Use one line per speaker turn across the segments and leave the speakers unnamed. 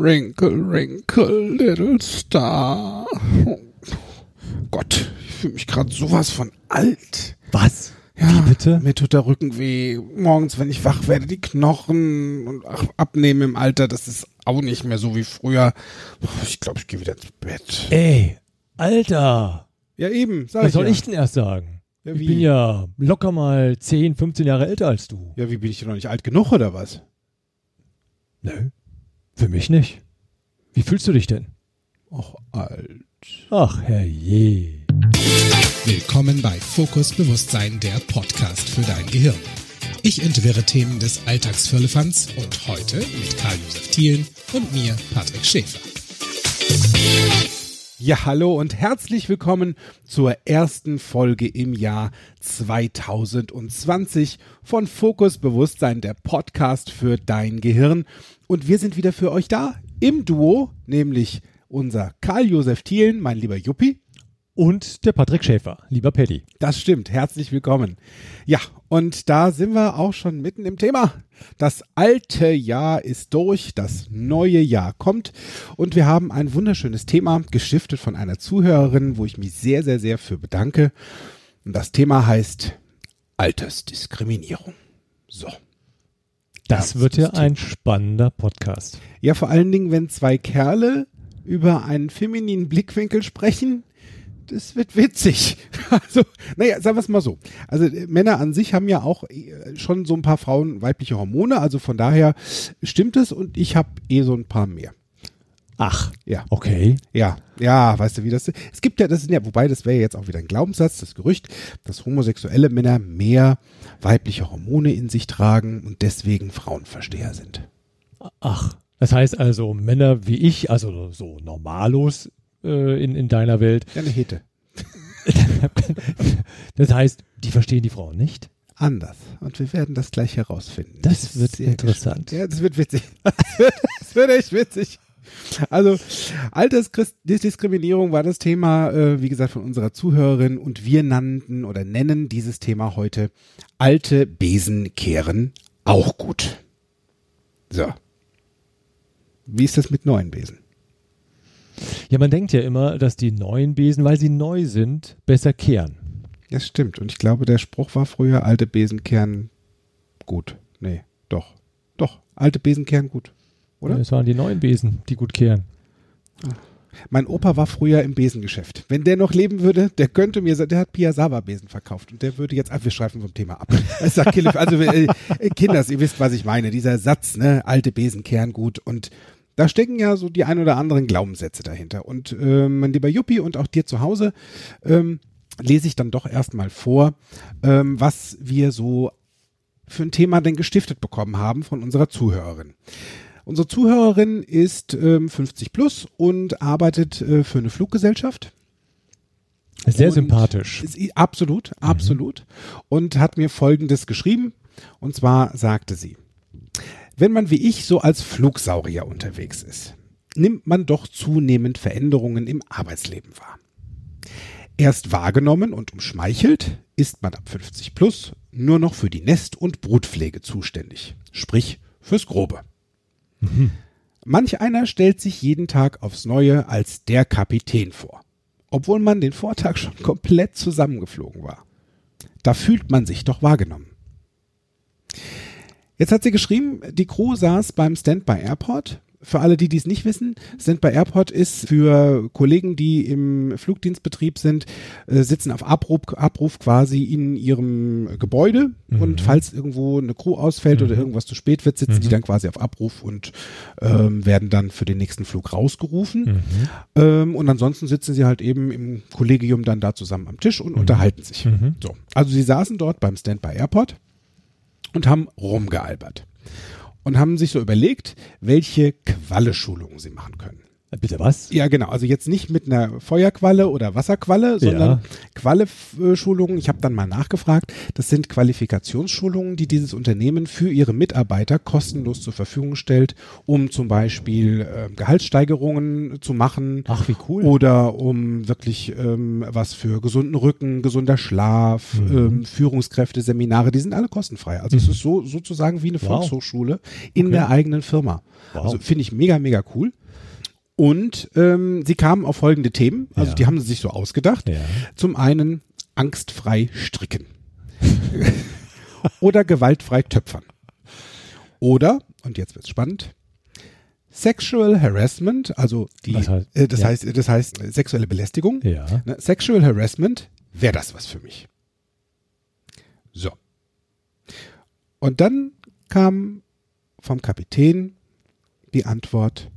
Wrinkle, wrinkle, little star. Oh Gott, ich fühle mich gerade sowas von alt.
Was?
Ja,
Wie bitte?
Mir tut der Rücken weh. Morgens, wenn ich wach werde, die Knochen und ach, abnehmen im Alter, das ist auch nicht mehr so wie früher. Ich glaube, ich gehe wieder ins Bett.
Ey, Alter.
Ja, eben, sag
Was
ich
soll
ja.
ich denn erst sagen?
Ja,
ich bin ja locker mal 10, 15 Jahre älter als du.
Ja, wie bin ich denn noch nicht alt genug oder was?
Nö. Für mich nicht. Wie fühlst du dich denn?
Och, alt.
Ach, herrje.
Willkommen bei Fokus Bewusstsein, der Podcast für dein Gehirn. Ich entwirre Themen des Alltagsfirlefanz und heute mit Karl-Josef Thielen und mir, Patrick Schäfer.
Ja, hallo und herzlich willkommen zur ersten Folge im Jahr 2020 von Fokus Bewusstsein, der Podcast für dein Gehirn. Und wir sind wieder für euch da im Duo, nämlich unser Karl-Josef Thielen, mein lieber Juppi.
Und der Patrick Schäfer, lieber Paddy.
Das stimmt, herzlich willkommen. Ja, und da sind wir auch schon mitten im Thema. Das alte Jahr ist durch, das neue Jahr kommt und wir haben ein wunderschönes Thema gestiftet von einer Zuhörerin, wo ich mich sehr, sehr, sehr für bedanke. Und das Thema heißt Altersdiskriminierung. So.
Das
Ja,
wird ja
das
ein spannender Podcast.
Ja, vor allen Dingen, wenn zwei Kerle über einen femininen Blickwinkel sprechen, das wird witzig. Also, naja, sagen wir es mal so. Also äh, Männer an sich haben ja auch äh, schon so ein paar Frauen weibliche Hormone, also von daher stimmt es und ich habe eh so ein paar mehr.
Ach,
Ja.
okay.
Ja, ja, weißt du, wie das ist? Es gibt ja, das sind ja, wobei das wäre jetzt auch wieder ein Glaubenssatz, das Gerücht, dass homosexuelle Männer mehr weibliche Hormone in sich tragen und deswegen Frauenversteher sind.
Ach, das heißt also, Männer wie ich, also so normalos äh, in, in deiner Welt,
eine Hete.
das heißt, die verstehen die Frauen nicht?
anders. Und wir werden das gleich herausfinden.
Das
bin
wird interessant.
gespannt. Ja, das wird witzig. Das wird echt witzig. Also, Altersdiskriminierung war das Thema, äh, wie gesagt, von unserer Zuhörerin und wir nannten oder nennen dieses Thema heute alte Besen kehren auch gut. So. Wie ist das mit neuen Besen?
Ja, man denkt ja immer, dass die neuen Besen, weil sie neu sind, besser kehren.
Das stimmt. Und ich glaube, der Spruch war früher, alte Besen kehren gut. Nee, doch. Doch, alte Besen kehren gut. Oder?
Es waren die neuen Besen, die gut kehren.
Mein Opa war früher im Besengeschäft. Wenn der noch leben würde, der könnte mir, der hat Piasawa-Besen verkauft und der würde jetzt, ah, wir schreifen vom Thema ab. Kille- also äh, Kinders, ihr wisst, was ich meine. Dieser Satz, ne, alte Besen kehren gut und da stecken ja so die ein oder anderen Glaubenssätze dahinter. Und äh, mein lieber Juppi und auch dir zu Hause ähm, lese ich dann doch erstmal vor, ähm, was wir so für ein Thema denn gestiftet bekommen haben von unserer Zuhörerin. Unsere Zuhörerin ist ähm, 50 plus und arbeitet äh, für eine Fluggesellschaft.
Sehr
Und
sympathisch.
Ist, absolut, absolut. Und hat mir Folgendes geschrieben. Und zwar sagte sie, wenn man wie ich so als Flugsaurier unterwegs ist, nimmt man doch zunehmend Veränderungen im Arbeitsleben wahr. Erst wahrgenommen und umschmeichelt ist man ab 50 plus nur noch für die Nest- und Brutpflege zuständig, sprich fürs Grobe. Manch einer stellt sich jeden Tag aufs Neue als der Kapitän vor, obwohl man den Vortag schon komplett zusammengeflogen war. Da fühlt man sich doch wahrgenommen. Jetzt hat sie geschrieben, die Crew saß beim Standby Airport. Für alle, die dies nicht wissen, Standby Airport ist für Kollegen, die im Flugdienstbetrieb sind, äh, sitzen auf Abruf, Abruf quasi in ihrem Gebäude und falls irgendwo eine Crew ausfällt oder irgendwas zu spät wird, sitzen die dann quasi auf Abruf und ähm, werden dann für den nächsten Flug rausgerufen. Ähm, und ansonsten sitzen sie halt eben im Kollegium dann da zusammen am Tisch und unterhalten sich. So. Also sie saßen dort beim Standby Airport und haben rumgealbert und haben sich so überlegt, welche Qualle-Schulungen sie machen können.
Äh, Bitte was?
Ja, genau. Also jetzt nicht mit einer Feuerqualle oder Wasserqualle, sondern
Ja.
Qualle-Schulungen. Ich habe dann mal nachgefragt. Das sind Qualifikationsschulungen, die dieses Unternehmen für ihre Mitarbeiter kostenlos zur Verfügung stellt, um zum Beispiel äh, Gehaltssteigerungen zu machen.
Ach, wie cool.
Oder um wirklich ähm, was für gesunden Rücken, gesunder Schlaf,
Mhm.
ähm, Führungskräfte, Seminare, die sind alle kostenfrei. Also es ist so sozusagen wie eine
Wow.
Volkshochschule in
Okay.
der eigenen Firma.
Wow.
Also finde ich mega, mega cool. Und ähm, sie kamen auf folgende Themen, also
Ja.
die haben sie sich so ausgedacht.
Ja.
Zum einen angstfrei stricken oder gewaltfrei töpfern. Oder, und jetzt wird's spannend, Sexual Harassment, also die,
Was heißt-
äh, das
ja.
heißt, das heißt äh, sexuelle Belästigung.
Ja.
Ne, Sexual Harassment, wäre das was für mich. So. Und dann kam vom Kapitän die Antwort,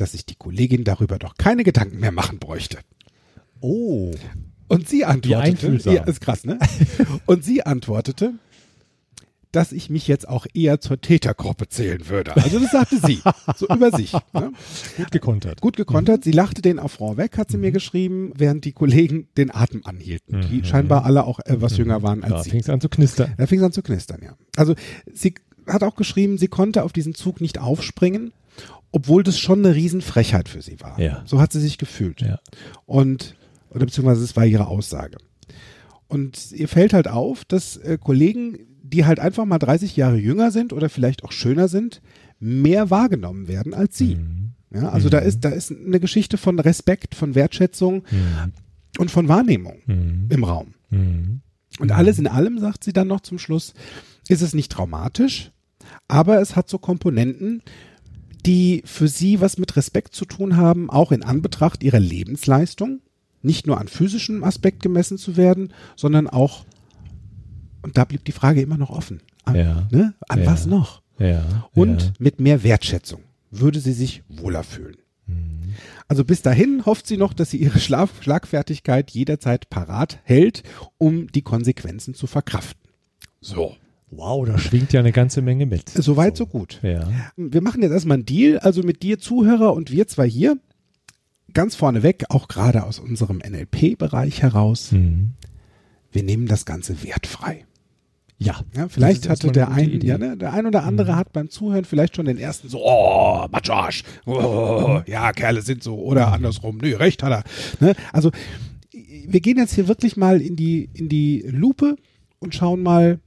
dass sich die Kollegin darüber doch keine Gedanken mehr machen bräuchte.
Oh.
Und sie antwortete, ja, ist krass, ne? Und sie antwortete, dass ich mich jetzt auch eher zur Tätergruppe zählen würde. Also das sagte sie, so über sich. Ne?
Gut gekontert.
Gut gekontert. Sie lachte den Affront weg, hat sie mir geschrieben, während die Kollegen den Atem anhielten, die scheinbar alle auch etwas jünger waren als
Da
sie.
fing es an zu knistern.
Da fing es an zu knistern, ja. Also sie hat auch geschrieben, sie konnte auf diesen Zug nicht aufspringen, obwohl das schon eine Riesenfrechheit für sie war.
Ja.
So hat sie sich gefühlt.
Ja.
Und, oder beziehungsweise es war ihre Aussage. Und ihr fällt halt auf, dass äh, Kollegen, die halt einfach mal 30 Jahre jünger sind oder vielleicht auch schöner sind, mehr wahrgenommen werden als sie.
Mhm.
Ja, also da ist, da ist eine Geschichte von Respekt, von Wertschätzung
Mhm.
und von Wahrnehmung
Mhm.
im Raum.
Mhm.
Und alles in allem, sagt sie dann noch zum Schluss, ist es nicht traumatisch, aber es hat so Komponenten, die für sie was mit Respekt zu tun haben, auch in Anbetracht ihrer Lebensleistung, nicht nur an physischem Aspekt gemessen zu werden, sondern auch, und da blieb die Frage immer noch offen, an,
Ja.
ne, an
Ja.
was noch?
Ja.
Und mit mehr Wertschätzung würde sie sich wohler fühlen.
Mhm.
Also bis dahin hofft sie noch, dass sie ihre Schlaf Schlagfertigkeit jederzeit parat hält, um die Konsequenzen zu verkraften. So.
Wow, da schwingt ja eine ganze Menge mit.
Soweit, so gut.
Ja.
Wir machen jetzt erstmal einen Deal, also mit dir Zuhörer und wir zwei hier. Ganz vorneweg, auch gerade aus unserem NLP-Bereich heraus,
Mhm.
wir nehmen das Ganze wertfrei.
Ja.
Ja, vielleicht hatte der ein, ja, ne, der ein oder andere hat beim Zuhören vielleicht schon den ersten so, oh, Matscharsch, oh, ja, Kerle sind so, oder andersrum, nö, recht hat er. Ne? Also, wir gehen jetzt hier wirklich mal in die, in die Lupe und schauen mal,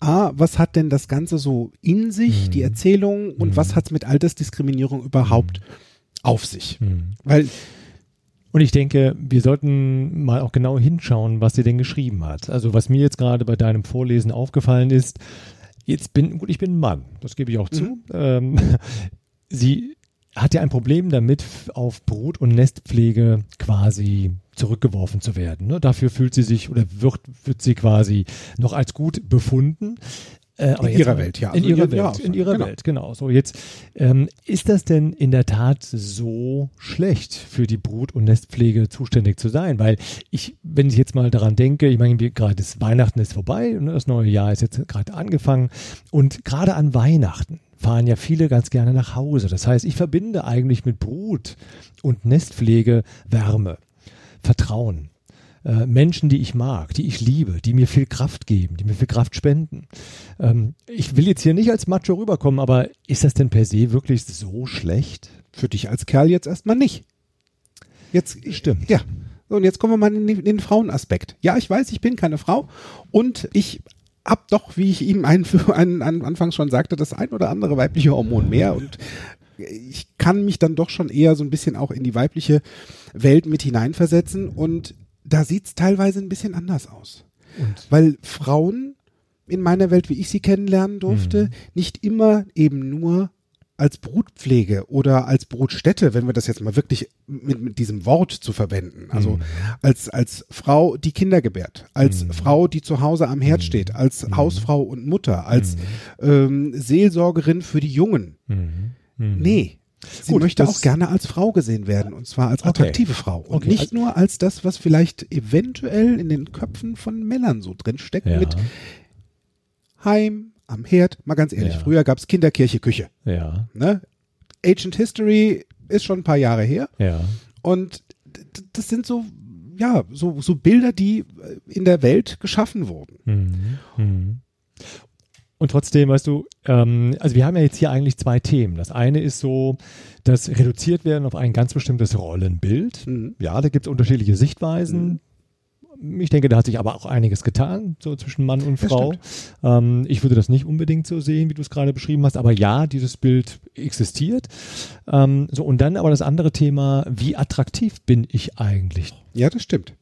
ah, was hat denn das Ganze so in sich, die Erzählung, und was hat es mit Altersdiskriminierung überhaupt auf sich?
Mhm.
Weil,
Und ich denke, wir sollten mal auch genau hinschauen, was sie denn geschrieben hat. Also was mir jetzt gerade bei deinem Vorlesen aufgefallen ist, jetzt bin, gut, ich bin ein Mann, das gebe ich auch zu. Ähm, sie hat ja ein Problem damit, auf Brut- und Nestpflege quasi zurückgeworfen zu werden. Ne? Dafür fühlt sie sich oder wird, wird sie quasi noch als gut befunden. Äh,
In
jetzt
ihrer Welt, ja.
In
Also
ihrer
ihre
Welt, in ihrer
genau.
Welt, genau. So, jetzt ähm, ist das denn in der Tat so schlecht, für die Brut- und Nestpflege zuständig zu sein? Weil ich, wenn ich jetzt mal daran denke, ich meine, gerade das Weihnachten ist vorbei, ne, das neue Jahr ist jetzt gerade angefangen und gerade an Weihnachten fahren ja viele ganz gerne nach Hause. Das heißt, ich verbinde eigentlich mit Brut- und Nestpflege Wärme, Vertrauen. Äh, Menschen, die ich mag, die ich liebe, die mir viel Kraft geben, die mir viel Kraft spenden. Ähm, ich will jetzt hier nicht als Macho rüberkommen, aber ist das denn per se wirklich so schlecht?
für dich als Kerl jetzt erstmal nicht. Jetzt,
Stimmt.
Ja. So, und jetzt kommen wir mal in den, in den Frauenaspekt. Ja, ich weiß, ich bin keine Frau und ich hab doch, wie ich ihm einen, einen, einen anfangs schon sagte, das ein oder andere weibliche Hormon mehr und ich kann mich dann doch schon eher so ein bisschen auch in die weibliche Welt mit hineinversetzen und da sieht's teilweise ein bisschen anders aus.
Und
Weil Frauen in meiner Welt, wie ich sie kennenlernen durfte,
Mhm.
nicht immer eben nur als Brutpflege oder als Brutstätte, wenn wir das jetzt mal wirklich mit, mit diesem Wort zu verwenden, also
Mhm.
als, als Frau, die Kinder gebärt, als
Mhm.
Frau, die zu Hause am Herd steht, als Hausfrau und Mutter, als
Mhm.
ähm, Seelsorgerin für die Jungen.
Mhm.
Nee. Sie
Gut,
möchte auch gerne als Frau gesehen werden und zwar als
Okay.
attraktive Frau und
Okay,
nicht nur als das, was vielleicht eventuell in den Köpfen von Männern so drin steckt
Ja,
mit Heim am Herd. Mal ganz ehrlich,
Ja.
früher gab's Kinderkirche, Küche.
ja.
Ne? Ancient History, ist schon ein paar Jahre her.
Ja.
Und das sind so, ja, so, so Bilder, die äh, in der Welt geschaffen wurden.
Mhm. Mhm. Und trotzdem, weißt du, ähm, also wir haben ja jetzt hier eigentlich zwei Themen. Das eine ist so, das reduziert werden auf ein ganz bestimmtes Rollenbild.
Mhm.
Ja, da gibt es unterschiedliche Sichtweisen. Ich denke, da hat sich aber auch einiges getan, so zwischen Mann und
Das
Frau. Ähm, ich würde das nicht unbedingt so sehen, wie du es gerade beschrieben hast, aber ja, dieses Bild existiert. Ähm, so, und dann aber das andere Thema, wie attraktiv bin ich eigentlich?
Ja, das stimmt.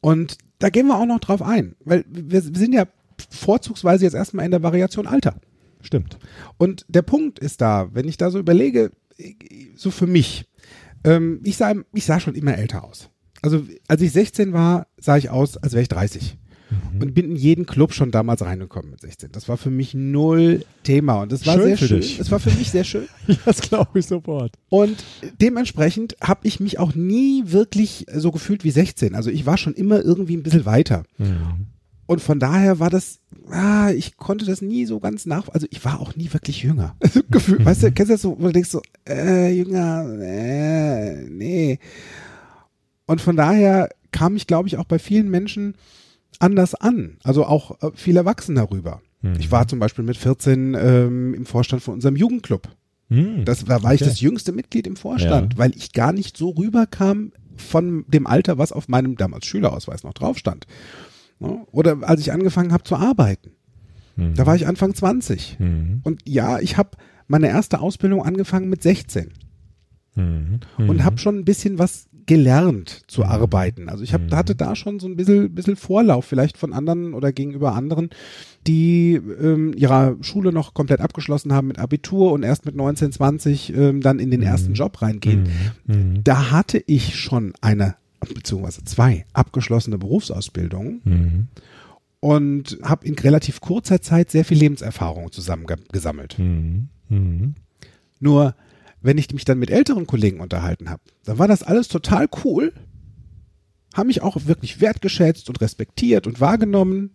Und da gehen wir auch noch drauf ein, weil wir, wir sind ja vorzugsweise jetzt erstmal in der Variation Alter.
Stimmt.
Und der Punkt ist da, wenn ich da so überlege, so für mich, ähm, ich, sah, ich sah schon immer älter aus. Also als ich 16 war, sah ich aus, als wäre ich 30.
Mhm.
Und bin in jeden Club schon damals reingekommen mit 16. Das war für mich null Thema. Und das war
Schön
sehr schön.
dich.
Das war für mich sehr schön.
Das glaube ich sofort.
Und dementsprechend habe ich mich auch nie wirklich so gefühlt wie 16. Also ich war schon immer irgendwie ein bisschen weiter.
Mhm.
Und von daher war das, ah, ich konnte das nie so ganz nach, also ich war auch nie wirklich jünger. Also Gefühl, weißt du, kennst du das so, wo du denkst so, äh, jünger, äh, nee. Und von daher kam ich, glaube ich, auch bei vielen Menschen anders an. Also auch äh, viel Erwachsener rüber.
Mhm.
Ich war zum Beispiel mit 14 ähm, im Vorstand von unserem Jugendclub.
Mhm.
Das da war ich
Okay.
das jüngste Mitglied im Vorstand,
Ja.
weil ich gar nicht so rüberkam von dem Alter, was auf meinem damals Schülerausweis noch drauf stand. Ne? Oder als ich angefangen habe zu arbeiten.
Mhm.
Da war ich Anfang 20.
Mhm.
Und ja, ich habe meine erste Ausbildung angefangen mit 16
Mhm.
und
Mhm.
habe schon ein bisschen was gelernt zu arbeiten. Also ich hab,
Mhm.
hatte da schon so ein bisschen, bisschen Vorlauf vielleicht von anderen oder gegenüber anderen, die ähm, ihrer Schule noch komplett abgeschlossen haben mit Abitur und erst mit 19, 20 ähm, dann in den ersten Job reingehen.
Mhm. Mhm.
Da hatte ich schon eine beziehungsweise zwei abgeschlossene Berufsausbildungen
Mhm.
und habe in relativ kurzer Zeit sehr viel Lebenserfahrung zusammengesammelt.
Mhm. Mhm.
Nur wenn ich mich dann mit älteren Kollegen unterhalten habe, dann war das alles total cool, haben mich auch wirklich wertgeschätzt und respektiert und wahrgenommen,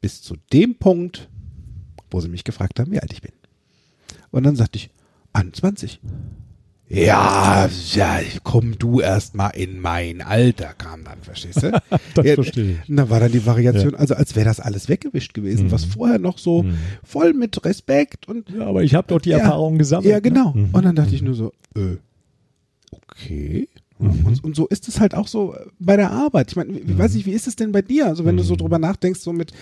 bis zu dem Punkt, wo sie mich gefragt haben, wie alt ich bin. Und dann sagte ich, 21. Ja, ja, komm du erst mal in mein Alter, kam dann, verstehst du?
Das
Ja,
verstehe ich.
Und da war dann die Variation, also als wäre das alles weggewischt gewesen,
Mhm.
was vorher noch so
Mhm.
voll mit Respekt und
Ja, aber ich habe doch die
Ja.
Erfahrung gesammelt.
ja, genau.
Ne? Mhm.
Und dann dachte ich nur so, äh, okay.
Mhm.
Und, und so ist es halt auch so bei der Arbeit. Ich meine, ich weiß nicht, wie ist es denn bei dir? Also wenn du so
Mhm.
drüber nachdenkst, so mit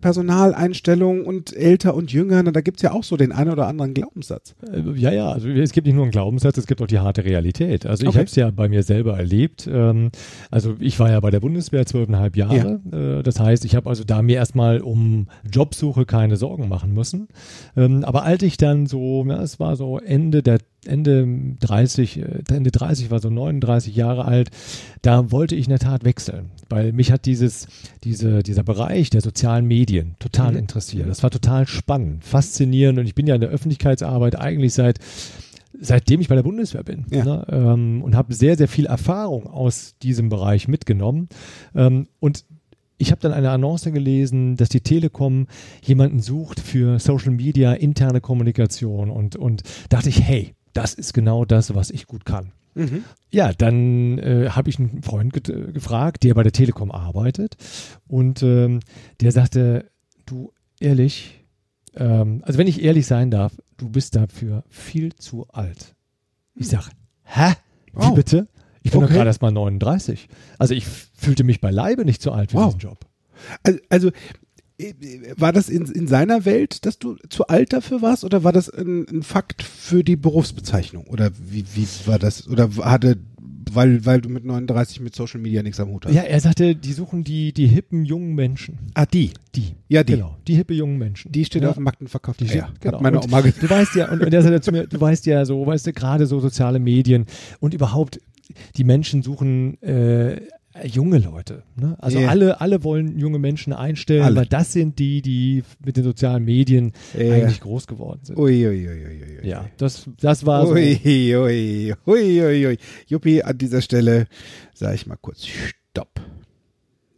Personaleinstellung und älter und jünger, da gibt's ja auch so den einen oder anderen Glaubenssatz.
Äh, Ja, ja, also es gibt nicht nur einen Glaubenssatz, es gibt auch die harte Realität. Also ich
Okay.
habe es ja bei mir selber erlebt. Ähm, also ich war ja bei der Bundeswehr zwölfeinhalb Jahre. Äh, das heißt, ich habe also da mir erstmal um Jobsuche keine Sorgen machen müssen. Ähm, aber als ich dann so, ja, es war so Ende der Ende 30, äh, Ende 30 war so 39 Jahre alt, da wollte ich in der Tat wechseln, weil mich hat dieses, diese, dieser Bereich der sozialen Medien total
Mhm.
interessiert. Das war total spannend, faszinierend und ich bin ja in der Öffentlichkeitsarbeit eigentlich seit seitdem ich bei der Bundeswehr bin
Ja.
ne, ähm, und habe sehr, sehr viel Erfahrung aus diesem Bereich mitgenommen. Ähm, und ich habe dann eine Annonce gelesen, dass die Telekom jemanden sucht für Social Media, interne Kommunikation und, und dachte ich, hey, das ist genau das, was ich gut kann.
Mhm.
Ja, dann äh, habe ich einen Freund get- äh, gefragt, der bei der Telekom arbeitet und ähm, der sagte, du ehrlich, ähm, also wenn ich ehrlich sein darf, du bist dafür viel zu alt. Ich sage, hä? Wie
Oh.
bitte? Ich bin doch
Okay.
gerade erst mal 39. Also ich fühlte mich beileibe nicht zu alt für
Wow.
diesen Job.
Also, also war das in, in seiner Welt, dass du zu alt dafür warst oder war das ein, ein Fakt für die Berufsbezeichnung? Oder wie, wie war das? Oder hatte, weil, weil du mit 39 mit Social Media nichts am Hut hast?
Ja, er sagte, die suchen die, die hippen jungen Menschen.
Ah, die.
Die.
Ja, die.
Genau, die hippe jungen Menschen.
Die steht
ja.
auf dem Markt und verkauft
Die steht- genau.
Hat meine Oma gesagt.
Du weißt ja, und, und der sagte zu mir, du weißt ja so, weißt du, gerade so soziale Medien und überhaupt, die Menschen suchen äh, junge Leute. Ne? Also
Ja.
alle, alle wollen junge Menschen einstellen,
Alle.
weil das sind die, die mit den sozialen Medien
Ja.
eigentlich groß geworden sind.
Ui, ui, ui.
Ja, das, das war so.
Juppie, an dieser Stelle sage ich mal kurz Stopp.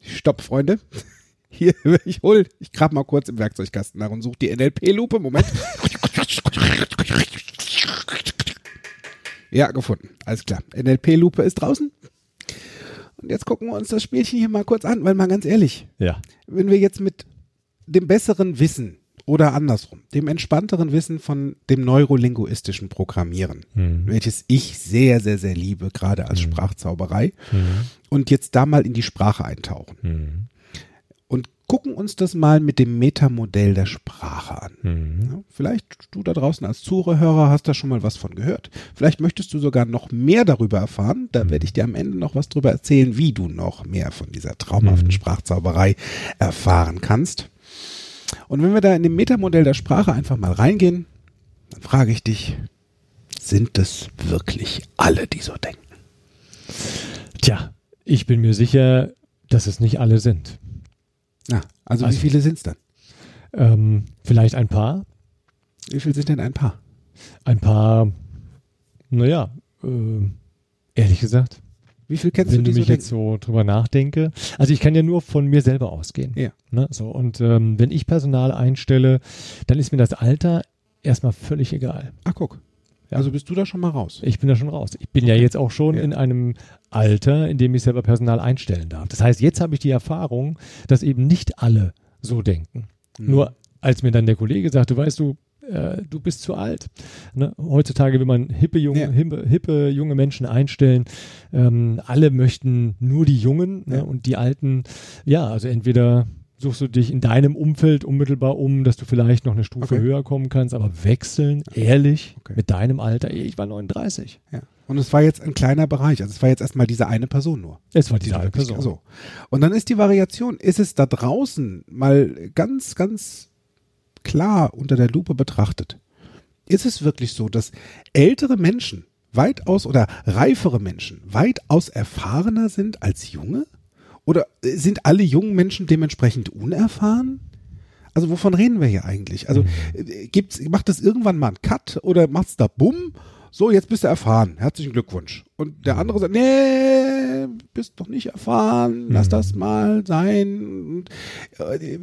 Stopp, Freunde. Hier, ich hol, ich grab mal kurz im Werkzeugkasten nach und suche die NLP-Lupe. Moment. Ja, gefunden. Alles klar. NLP-Lupe ist draußen. Und jetzt gucken wir uns das Spielchen hier mal kurz an, weil mal ganz ehrlich,
Ja.
wenn wir jetzt mit dem besseren Wissen oder andersrum, dem entspannteren Wissen von dem neurolinguistischen Programmieren,
Mhm.
welches ich sehr, sehr, sehr liebe, gerade als Sprachzauberei, und jetzt da mal in die Sprache eintauchen
Mhm.
Gucken uns das mal mit dem Metamodell der Sprache an.
Mhm.
Ja, vielleicht du da draußen als Zuhörer hast da schon mal was von gehört. Vielleicht möchtest du sogar noch mehr darüber erfahren. Da werde ich dir am Ende noch was darüber erzählen, wie du noch mehr von dieser traumhaften Sprachzauberei erfahren kannst. Und wenn wir da in dem Metamodell der Sprache einfach mal reingehen, dann frage ich dich, sind es wirklich alle, die so denken?
Tja, ich bin mir sicher, dass es nicht alle sind.
Ja, also,
Also-
wie viele sind es dann?
Ähm, vielleicht ein paar,
Wie viele sind denn ein Paar?
ein paar, naja, äh, ehrlich gesagt,
Wie viel kennst
wenn
du,
du
die
mich
so
jetzt so drüber nachdenke. Also ich kann ja nur von mir selber ausgehen.
Ja.
Ne? So, und ähm, wenn ich Personal einstelle, dann ist mir das Alter erstmal völlig egal.
Ah, guck.
Ja.
Also bist du da schon mal raus?
Ich bin da schon raus. Ich bin ja jetzt auch schon
Ja.
in einem Alter, in dem ich selber Personal einstellen darf. Das heißt, jetzt habe ich die Erfahrung, dass eben nicht alle so denken.
Mhm.
Nur als mir dann der Kollege sagte, weißt du, äh, du bist zu alt. Ne? Heutzutage will man hippe junge,
Ja.
hippe, hippe junge Menschen einstellen. Ähm, alle möchten nur die Jungen ne? Und die Alten, ja, also entweder suchst du dich in deinem Umfeld unmittelbar um, dass du vielleicht noch eine Stufe
Okay.
höher kommen kannst, aber wechseln, ehrlich,
Okay.
mit deinem Alter, ich war 39.
Ja. Und es war jetzt ein kleiner Bereich. Also es war jetzt erstmal diese eine Person nur.
Es war
Die
diese eine Person.
So. Und dann ist die Variation, ist es da draußen mal ganz, ganz klar unter der Lupe betrachtet. Ist es wirklich so, dass ältere Menschen weitaus oder reifere Menschen weitaus erfahrener sind als junge? Oder äh, sind alle jungen Menschen dementsprechend unerfahren? Also wovon reden wir hier eigentlich? Also äh, gibt's, macht das irgendwann mal einen Cut oder macht's da bumm? So, jetzt bist du erfahren. Herzlichen Glückwunsch. Und der andere sagt, nee, bist doch nicht erfahren. Lass das mal sein. Äh,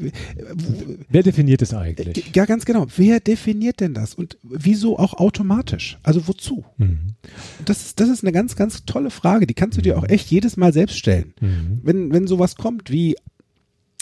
Wer definiert es eigentlich?
ja, ganz genau. Wer definiert denn das? Und wieso auch automatisch? Also wozu?
Mhm.
Das ist, das ist eine ganz, ganz tolle Frage. Die kannst du dir auch echt jedes Mal selbst stellen.
Mhm.
Wenn, wenn sowas kommt wie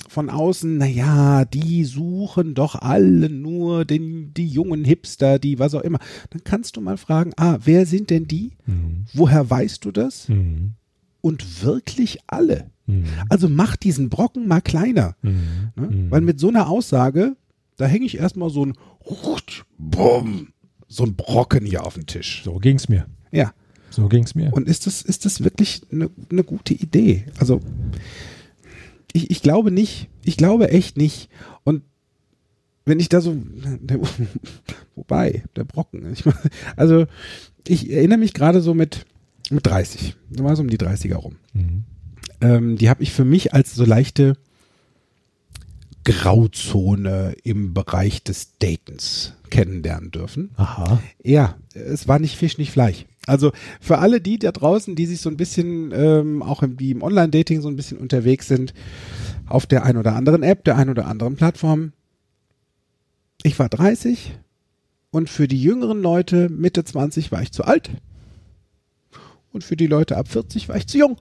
von außen, naja, die suchen doch alle nur den, die jungen Hipster, die was auch immer, dann kannst du mal fragen, ah, wer sind denn die?
Mhm.
Woher weißt du das?
Mhm.
Und wirklich alle.
Mhm.
Also mach diesen Brocken mal kleiner.
Mhm.
Ne?
Mhm.
Weil mit so einer Aussage, da hänge ich erstmal so ein Bumm, so ein Brocken hier auf den Tisch.
So ging's mir.
Ja.
So ging's mir.
Und ist das, ist das wirklich eine, eine gute Idee? Also, ich, ich glaube nicht. Ich glaube echt nicht. Und wenn ich da so, der, wobei, der Brocken. Ich, also, ich erinnere mich gerade so mit, mit 30. Da war so um die 30er rum.
Mhm.
Ähm, die habe ich für mich als so leichte Grauzone im Bereich des Datens kennenlernen dürfen.
Aha.
Ja, es war nicht Fisch, nicht Fleisch. Also für alle die da draußen, die sich so ein bisschen ähm, auch im, wie im Online-Dating so ein bisschen unterwegs sind, auf der ein oder anderen App, der ein oder anderen Plattform. Ich war 30 und für die jüngeren Leute Mitte 20 war ich zu alt und für die Leute ab 40 war ich zu jung.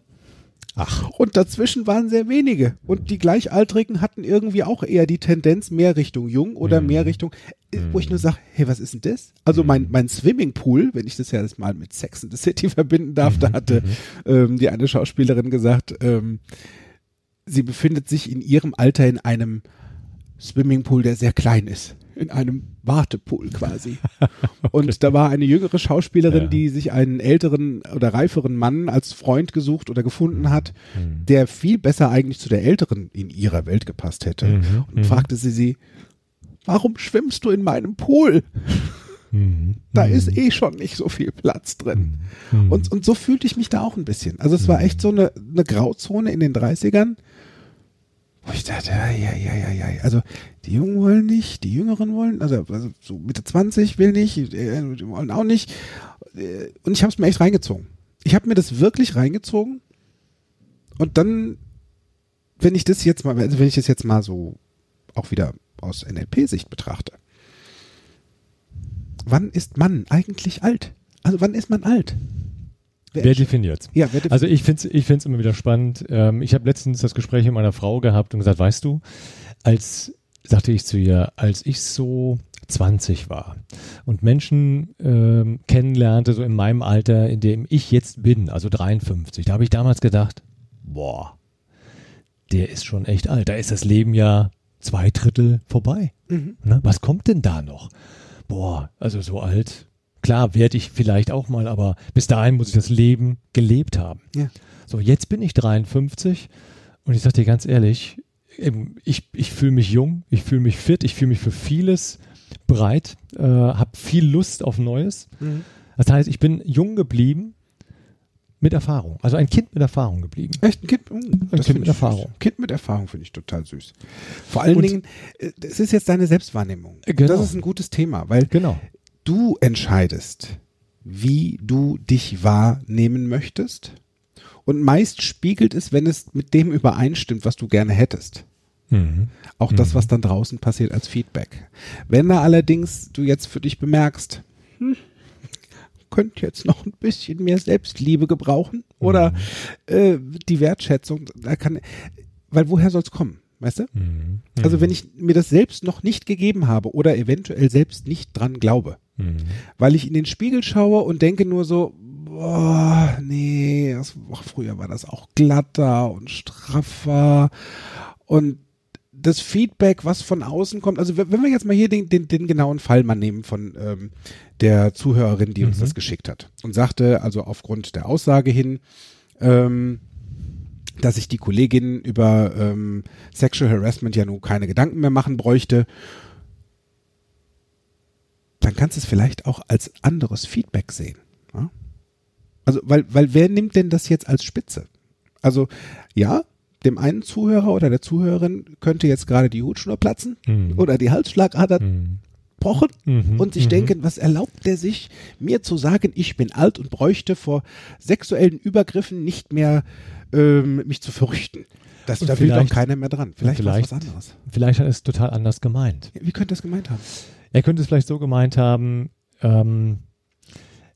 Ach.
Und dazwischen waren sehr wenige. Und die Gleichaltrigen hatten irgendwie auch eher die Tendenz mehr Richtung jung oder
Mhm.
mehr Richtung, äh, wo ich nur sage, hey, was ist denn das? Also
Mhm.
mein, mein Swimmingpool, wenn ich das ja jetzt mal mit Sex in the City verbinden darf,
Mhm.
da hatte ähm, die eine Schauspielerin gesagt, ähm, sie befindet sich in ihrem Alter in einem Swimmingpool, der sehr klein ist. In einem Wartepool quasi. Und da war eine jüngere Schauspielerin,
Ja.
die sich einen älteren oder reiferen Mann als Freund gesucht oder gefunden hat,
Mhm.
der viel besser eigentlich zu der älteren in ihrer Welt gepasst hätte.
Mhm.
Und
Mhm.
fragte sie sie, warum schwimmst du in meinem Pool?
Mhm.
Da
Mhm.
ist eh schon nicht so viel Platz drin.
Mhm.
Und, und so fühlte ich mich da auch ein bisschen. Also es war echt so eine, eine Grauzone in den 30ern, wo ich dachte, ja, ja, ja, ja. Also die Jungen wollen nicht, die Jüngeren wollen, also, also so Mitte 20 will nicht, die wollen auch nicht. Und ich habe es mir echt reingezogen. Ich habe mir das wirklich reingezogen. Und dann, wenn ich das jetzt mal, also wenn ich das jetzt mal so auch wieder aus NLP-Sicht betrachte, wann ist Mann eigentlich alt? Also wann ist man alt?
Wer?
Ja, wer definiert
Also ich finde es ich find's immer wieder spannend. Ähm, ich habe letztens das Gespräch mit meiner Frau gehabt und gesagt, weißt du, als, sagte ich zu ihr, als ich so 20 war und Menschen ähm, kennenlernte, so in meinem Alter, in dem ich jetzt bin, also 53, da habe ich damals gedacht, boah, der ist schon echt alt. Da ist das Leben ja zwei Drittel vorbei.
Mhm.
Ne? Was kommt denn da noch? Boah, also so alt. Klar, werde ich vielleicht auch mal, aber bis dahin muss ich das Leben gelebt haben.
Ja.
So, jetzt bin ich 53 und ich sage dir ganz ehrlich, eben, ich, ich fühle mich jung, ich fühle mich fit, ich fühle mich für vieles bereit, äh, habe viel Lust auf Neues.
Mhm.
Das heißt, ich bin jung geblieben mit Erfahrung. Also ein Kind mit Erfahrung geblieben.
Echt ein Kind, mm, das
Kind mit Erfahrung.
Süß. Kind mit Erfahrung finde ich total süß. Vor allen
Und-
Dingen, äh, es ist jetzt deine Selbstwahrnehmung.
Genau.
Das ist ein gutes Thema, weil
Genau.
Du entscheidest, wie du dich wahrnehmen möchtest. Und meist spiegelt es, wenn es mit dem übereinstimmt, was du gerne hättest.
Mhm.
Auch das, was dann draußen passiert als Feedback. Wenn da allerdings du jetzt für dich bemerkst, hm, könnte jetzt noch ein bisschen mehr Selbstliebe gebrauchen oder äh, die Wertschätzung, da kann, weil woher soll's kommen, weißt du?
Mhm.
Also wenn ich mir das selbst noch nicht gegeben habe oder eventuell selbst nicht dran glaube,
Mhm.
weil ich in den Spiegel schaue und denke nur so, boah, nee, das, ach, früher war das auch glatter und straffer und das Feedback, was von außen kommt, also wenn wir jetzt mal hier den, den, den genauen Fall mal nehmen von ähm, der Zuhörerin, die uns
Mhm.
das geschickt hat und sagte, also aufgrund der Aussage hin, ähm, dass sich die Kollegin über ähm, Sexual Harassment ja nun keine Gedanken mehr machen bräuchte, dann kannst du es vielleicht auch als anderes Feedback sehen. Ja? Also, weil, weil wer nimmt denn das jetzt als Spitze? Also, ja, dem einen Zuhörer oder der Zuhörerin könnte jetzt gerade die Hutschnur platzen
Mhm.
oder die Halsschlagader
Mhm.
pochen
Mhm.
und sich
Mhm.
denken, was erlaubt der sich, mir zu sagen, ich bin alt und bräuchte vor sexuellen Übergriffen nicht mehr ähm, mich zu fürchten. Das,
Und
da will doch keiner mehr dran. Vielleicht, war es
vielleicht-
was anderes.
Vielleicht hat es total anders gemeint.
Wie könnte das gemeint haben?
Er könnte es vielleicht so gemeint haben, ähm,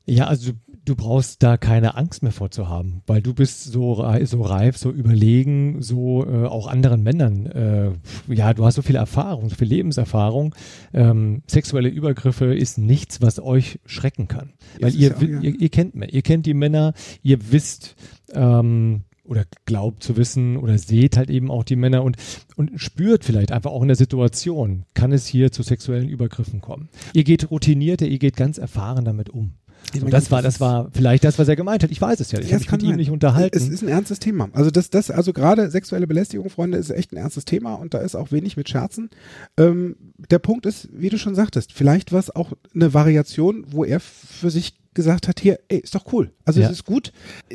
ja, also du, du brauchst da keine Angst mehr vorzuhaben, weil du bist so, so reif, so überlegen, so äh, auch anderen Männern. Äh, ja, du hast so viel Erfahrung, so viel Lebenserfahrung. Ähm, sexuelle Übergriffe ist nichts, was euch schrecken kann. Weil ihr,
auch, ja.
ihr, ihr kennt ihr kennt die Männer, ihr wisst ähm, oder glaubt zu wissen oder seht halt eben auch die Männer und, und spürt vielleicht einfach auch in der Situation, kann es hier zu sexuellen Übergriffen kommen. Ihr geht routinierter, ihr geht ganz erfahren damit um.
Meine,
das war,
das
war vielleicht das, was er gemeint hat. Ich weiß es ja. Ich
Ja,
habe mich mit
kann
ihm nicht unterhalten.
Es ist ein ernstes Thema. Also das, das, also gerade sexuelle Belästigung, Freunde, ist echt ein ernstes Thema und da ist auch wenig mit Scherzen. Ähm, der Punkt ist, wie du schon sagtest, vielleicht war es auch eine Variation, wo er für sich gesagt hat, hier, ey, ist doch cool. Also
Ja.
es ist gut,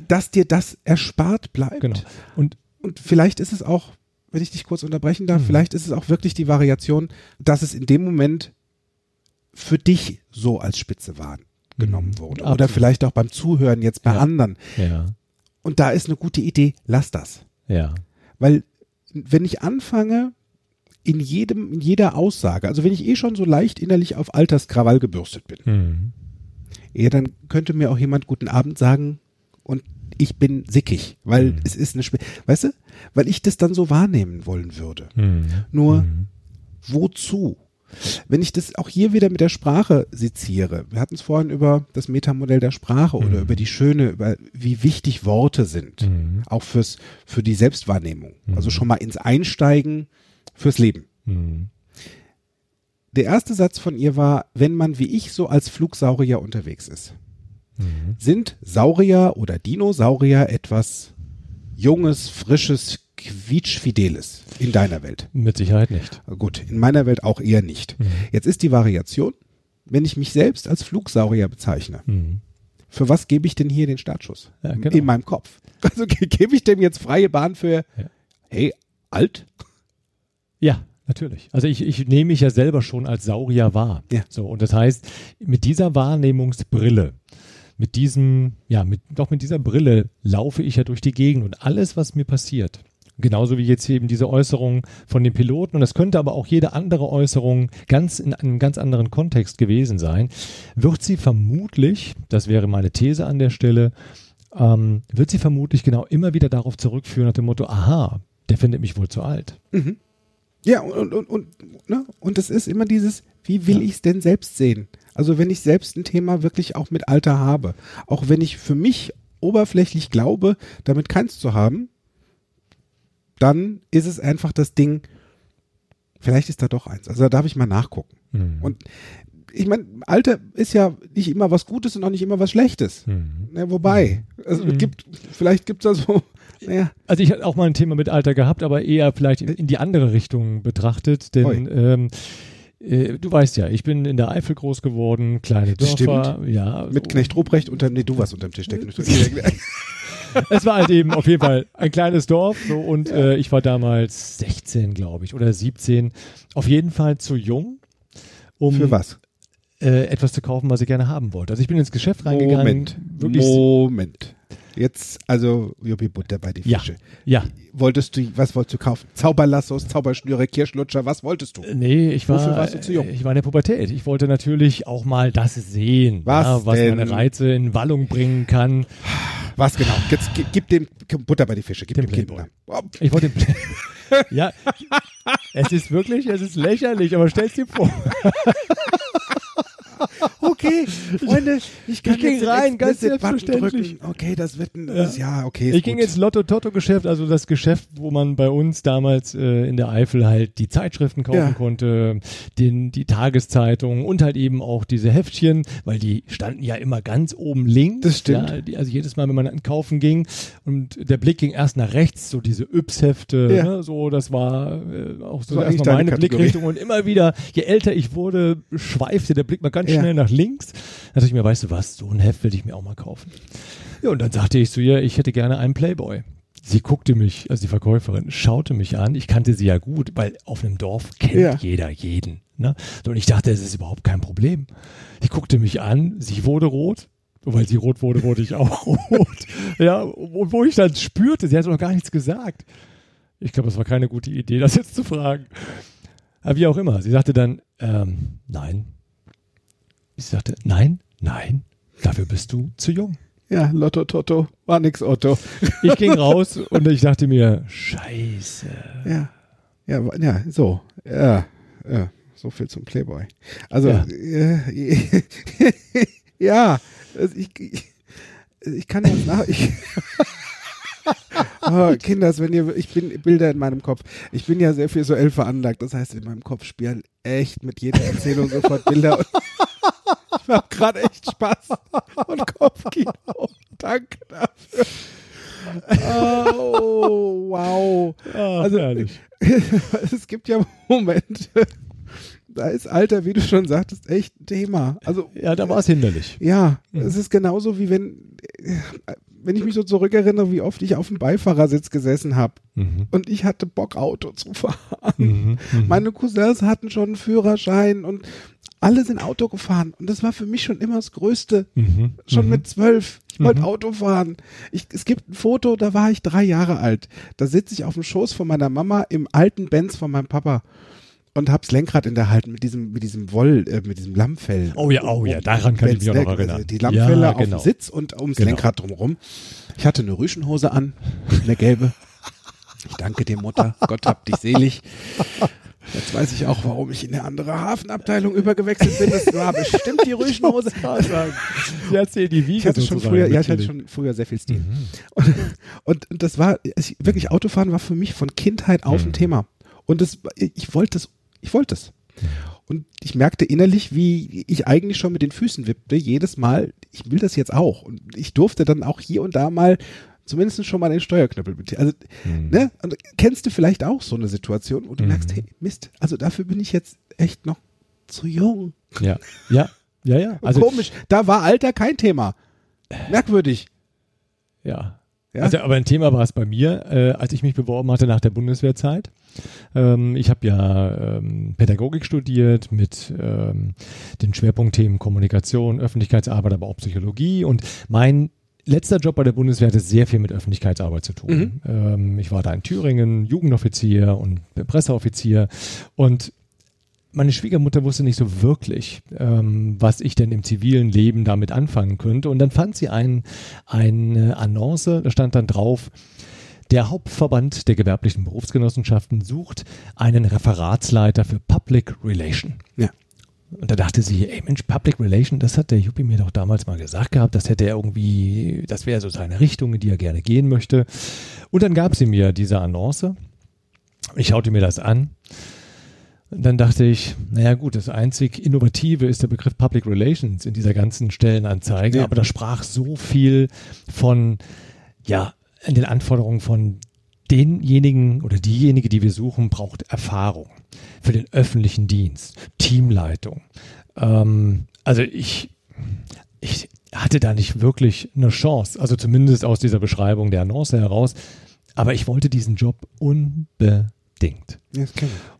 dass dir das erspart bleibt.
genau. Und
Und vielleicht ist es auch, wenn ich dich kurz unterbrechen darf,
Mhm.
vielleicht ist es auch wirklich die Variation, dass es in dem Moment für dich so als Spitze wahrgenommen
Mhm.
wurde.
Absolut.
Oder vielleicht auch beim Zuhören jetzt bei
Ja.
anderen.
ja,
Und da ist eine gute Idee, lass das.
ja.
Weil wenn ich anfange, in jedem, in jeder Aussage, also wenn ich eh schon so leicht innerlich auf Alterskrawall gebürstet bin,
Mhm.
Ja, dann könnte mir auch jemand guten Abend sagen und ich bin sickig, weil
Mhm.
es ist eine, Spe weißt du, weil ich das dann so wahrnehmen wollen würde.
Mhm.
Nur
Mhm.
wozu? Wenn ich das auch hier wieder mit der Sprache seziere, wir hatten es vorhin über das Metamodell der Sprache oder
Mhm.
über die Schöne, über wie wichtig Worte sind,
Mhm.
auch fürs, für die Selbstwahrnehmung. Also schon mal ins Einsteigen fürs Leben. Der erste Satz von ihr war, wenn man wie ich so als Flugsaurier unterwegs ist.
Mhm.
Sind Saurier oder Dinosaurier etwas Junges, Frisches, Quietschfideles in deiner Welt?
Mit Sicherheit nicht.
Gut, in meiner Welt auch eher nicht.
Mhm.
Jetzt ist die Variation, wenn ich mich selbst als Flugsaurier bezeichne,
Mhm.
für was gebe ich denn hier den Startschuss?
Ja, genau.
In meinem Kopf. Also ge- gebe ich dem jetzt freie Bahn für,
Ja.
hey, alt?
Ja, natürlich. Also ich, ich nehme mich ja selber schon als Saurier wahr.
Ja.
So, und das heißt, mit dieser Wahrnehmungsbrille, mit diesem, ja, mit, doch mit dieser Brille laufe ich ja durch die Gegend und alles, was mir passiert, Genauso wie jetzt eben diese Äußerung von den Piloten. Und das könnte aber auch jede andere Äußerung ganz in einem ganz anderen Kontext gewesen sein. Wird sie vermutlich, das wäre meine These an der Stelle, ähm, wird sie vermutlich genau immer wieder darauf zurückführen nach dem Motto, aha, der findet mich wohl zu alt.
Mhm. Ja, und, und, und, ne? und es ist immer dieses, wie will
Ja.
ich es denn selbst sehen? Also wenn ich selbst ein Thema wirklich auch mit Alter habe, auch wenn ich für mich oberflächlich glaube, damit keins zu haben, dann ist es einfach das Ding, vielleicht ist da doch eins. Also da darf ich mal nachgucken.
Mhm.
Und ich meine, Alter ist ja nicht immer was Gutes und auch nicht immer was Schlechtes.
Mhm.
Ne, wobei, also
Mhm.
gibt, vielleicht gibt es da so, naja,
Also ich hatte auch mal ein Thema mit Alter gehabt, aber eher vielleicht in, in die andere Richtung betrachtet, denn ähm, äh, du weißt ja, ich bin in der Eifel groß geworden, kleine
Das
Dörfer, ja.
mit. Knecht Ruprecht unter, nee, du warst unterm Tisch, der Knecht
Es war halt eben auf jeden Fall ein kleines Dorf so, und äh, ich war damals 16, glaube ich, oder 17. Auf jeden Fall zu jung, um
Für was?
Äh, etwas zu kaufen, was ich gerne haben wollte. Also ich bin ins Geschäft reingegangen.
Moment,
Wirklich,
Moment. Jetzt, also, Juppie Butter bei die
Ja.
Fische.
Ja,
Wolltest du, was wolltest du kaufen? Zauberlassos, Zauberschnüre, Kirschlutscher, was wolltest du?
Nee, ich war,
Wofür warst du zu jung?
ich war in der Pubertät. Ich wollte natürlich auch mal das sehen,
Was
ja, was
denn?
meine Reize in Wallung bringen kann.
Was genau? Jetzt gib, gib dem Butter bei die Fische, gib dem Kind.
Playboy.
Oh,
Ich wollte den Ja, es ist wirklich, es ist lächerlich, aber stell's dir vor.
Okay, Freunde, ich
Ich ging rein, ganz selbstverständlich.
drücken. Okay, das wird ein, ja, ja okay.
Ich ging
gut.
ins Lotto-Totto-Geschäft, also das Geschäft, wo man bei uns damals äh, in der Eifel halt die Zeitschriften kaufen
Ja.
konnte, den, die Tageszeitung und halt eben auch diese Heftchen, weil die standen ja immer ganz oben links.
Das stimmt.
Ja, die, also jedes Mal, wenn man kaufen ging und der Blick ging erst nach rechts, so diese Yps-Hefte,
Ja.
ne, so, das war äh, auch so erstmal meine
Kategorie.
Blickrichtung und immer wieder, je älter ich wurde, schweifte der Blick mal ganz schnell nach links. Da dachte ich mir, weißt du was, so ein Heft will ich mir auch mal kaufen. Ja, und dann sagte ich zu ihr, ich hätte gerne einen Playboy. Sie guckte mich, also die Verkäuferin, schaute mich an. Ich kannte sie ja gut, weil auf einem Dorf kennt
Ja.
jeder jeden. Ne? Und ich dachte, es ist überhaupt kein Problem. Sie guckte mich an, sie wurde rot. Und weil sie rot wurde, wurde ich auch rot. Ja, und wo ich dann spürte, sie hat noch gar nichts gesagt. Ich glaube, es war keine gute Idee, das jetzt zu fragen. Aber wie auch immer, sie sagte dann, ähm, nein. Ich sagte, nein, nein, dafür bist du zu jung.
Ja, Lotto Toto, war nix Otto.
Ich ging raus und ich dachte mir, scheiße.
Ja, ja, ja, so, ja, ja, so viel zum Playboy. Also,
Ja.
äh, ja, ich, ich, ich kann jetzt nach, ich, oh, Kinders, wenn ihr, ich bin Bilder in meinem Kopf. Ich bin ja sehr visuell veranlagt, das heißt, in meinem Kopf spielen echt mit jeder Erzählung sofort Bilder und ich habe gerade echt Spaß und Kopfkino. Danke dafür. Oh, wow.
Ah,
Also,
herrlich.
es gibt ja Momente, da ist Alter, wie du schon sagtest, echt ein Thema. Also,
Ja, da war es hinderlich.
ja,
Mhm.
es ist genauso wie wenn, wenn ich mich so zurückerinnere, wie oft ich auf dem Beifahrersitz gesessen habe
Mhm.
und ich hatte Bock, Auto zu fahren.
Mhm. Mhm.
Meine Cousins hatten schon einen Führerschein und alle sind Auto gefahren. Und das war für mich schon immer das Größte.
Mhm.
Schon
Mhm.
mit zwölf. Ich wollte
Mhm.
Auto fahren. Ich, es gibt ein Foto, da war ich drei Jahre alt. Da sitze ich auf dem Schoß von meiner Mama im alten Benz von meinem Papa und hab's Lenkrad in der Hand mit diesem, mit diesem Woll, äh, mit diesem Lammfell.
Oh ja, oh ja, daran kann ich mich auch noch
Benz,
erinnern.
Also die Lammfelle
Ja,
auf
genau.
dem Sitz und ums
Genau.
Lenkrad drumherum. Ich hatte eine Rüschenhose an, eine gelbe. Ich danke dir, Mutter. Gott hab dich selig. Jetzt weiß ich auch, warum ich in eine andere Hafenabteilung übergewechselt bin. Das war bestimmt die Rüschenhose.
Sie in die Wiege
Ich hatte schon früher, ja, ich hatte schon früher sehr viel Stil.
Mhm.
Und, und, und das war, ich, wirklich Autofahren war für mich von Kindheit auf ein
Mhm.
Thema. Und das, ich wollte es, ich wollte es. Und ich merkte innerlich, wie ich eigentlich schon mit den Füßen wippte, jedes Mal, ich will das jetzt auch. Und ich durfte dann auch hier und da mal zumindest schon mal den Steuerknüppel bedienen. Also,
Mhm.
ne? Und kennst du vielleicht auch so eine Situation, wo du
Mhm.
merkst, hey, Mist, also dafür bin ich jetzt echt noch zu jung.
Ja, ja, ja, ja. Also,
Komisch, da war Alter kein Thema. Merkwürdig.
ja.
Ja?
Also, aber ein Thema war es bei mir, äh, als ich mich beworben hatte nach der Bundeswehrzeit. Ähm, ich habe ja ähm, Pädagogik studiert mit ähm, den Schwerpunktthemen Kommunikation, Öffentlichkeitsarbeit, aber auch Psychologie. Und mein letzter Job bei der Bundeswehr hatte sehr viel mit Öffentlichkeitsarbeit zu tun.
Mhm.
Ähm, ich war da in Thüringen, Jugendoffizier und Presseoffizier und meine Schwiegermutter wusste nicht so wirklich, ähm, was ich denn im zivilen Leben damit anfangen könnte. Und dann fand sie ein, eine Annonce, da stand dann drauf, der Hauptverband der gewerblichen Berufsgenossenschaften sucht einen Referatsleiter für Public Relation.
Ja.
Und da dachte sie, ey Mensch, Public Relation, das hat der Juppie mir doch damals mal gesagt gehabt, das hätte er irgendwie, das wäre so seine Richtung, in die er gerne gehen möchte. Und dann gab sie mir diese Annonce. Ich schaute mir das an. Und dann dachte ich, naja gut, das einzig Innovative ist der Begriff Public Relations in dieser ganzen Stellenanzeige,
Ja.
aber da sprach so viel von, ja, in den Anforderungen von denjenigen oder diejenige, die wir suchen, braucht Erfahrung für den öffentlichen Dienst, Teamleitung. Ähm, also ich, ich hatte da nicht wirklich eine Chance, also zumindest aus dieser Beschreibung der Annonce heraus, aber ich wollte diesen Job unbedingt.
Ich.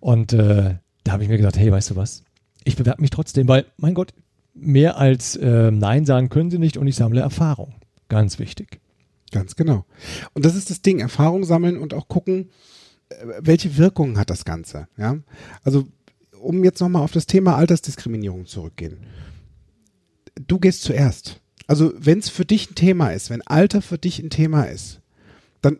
Und äh, da habe ich mir gesagt, hey, weißt du was? Ich bewerbe mich trotzdem, weil, mein Gott, mehr als äh, Nein sagen können sie nicht und ich sammle Erfahrung. Ganz wichtig.
Ganz genau. Und das ist das Ding, Erfahrung sammeln und auch gucken, welche Wirkungen hat das Ganze. Ja, also um jetzt nochmal auf das Thema Altersdiskriminierung zurückgehen. Du gehst zuerst. Also wenn es für dich ein Thema ist, wenn Alter für dich ein Thema ist, dann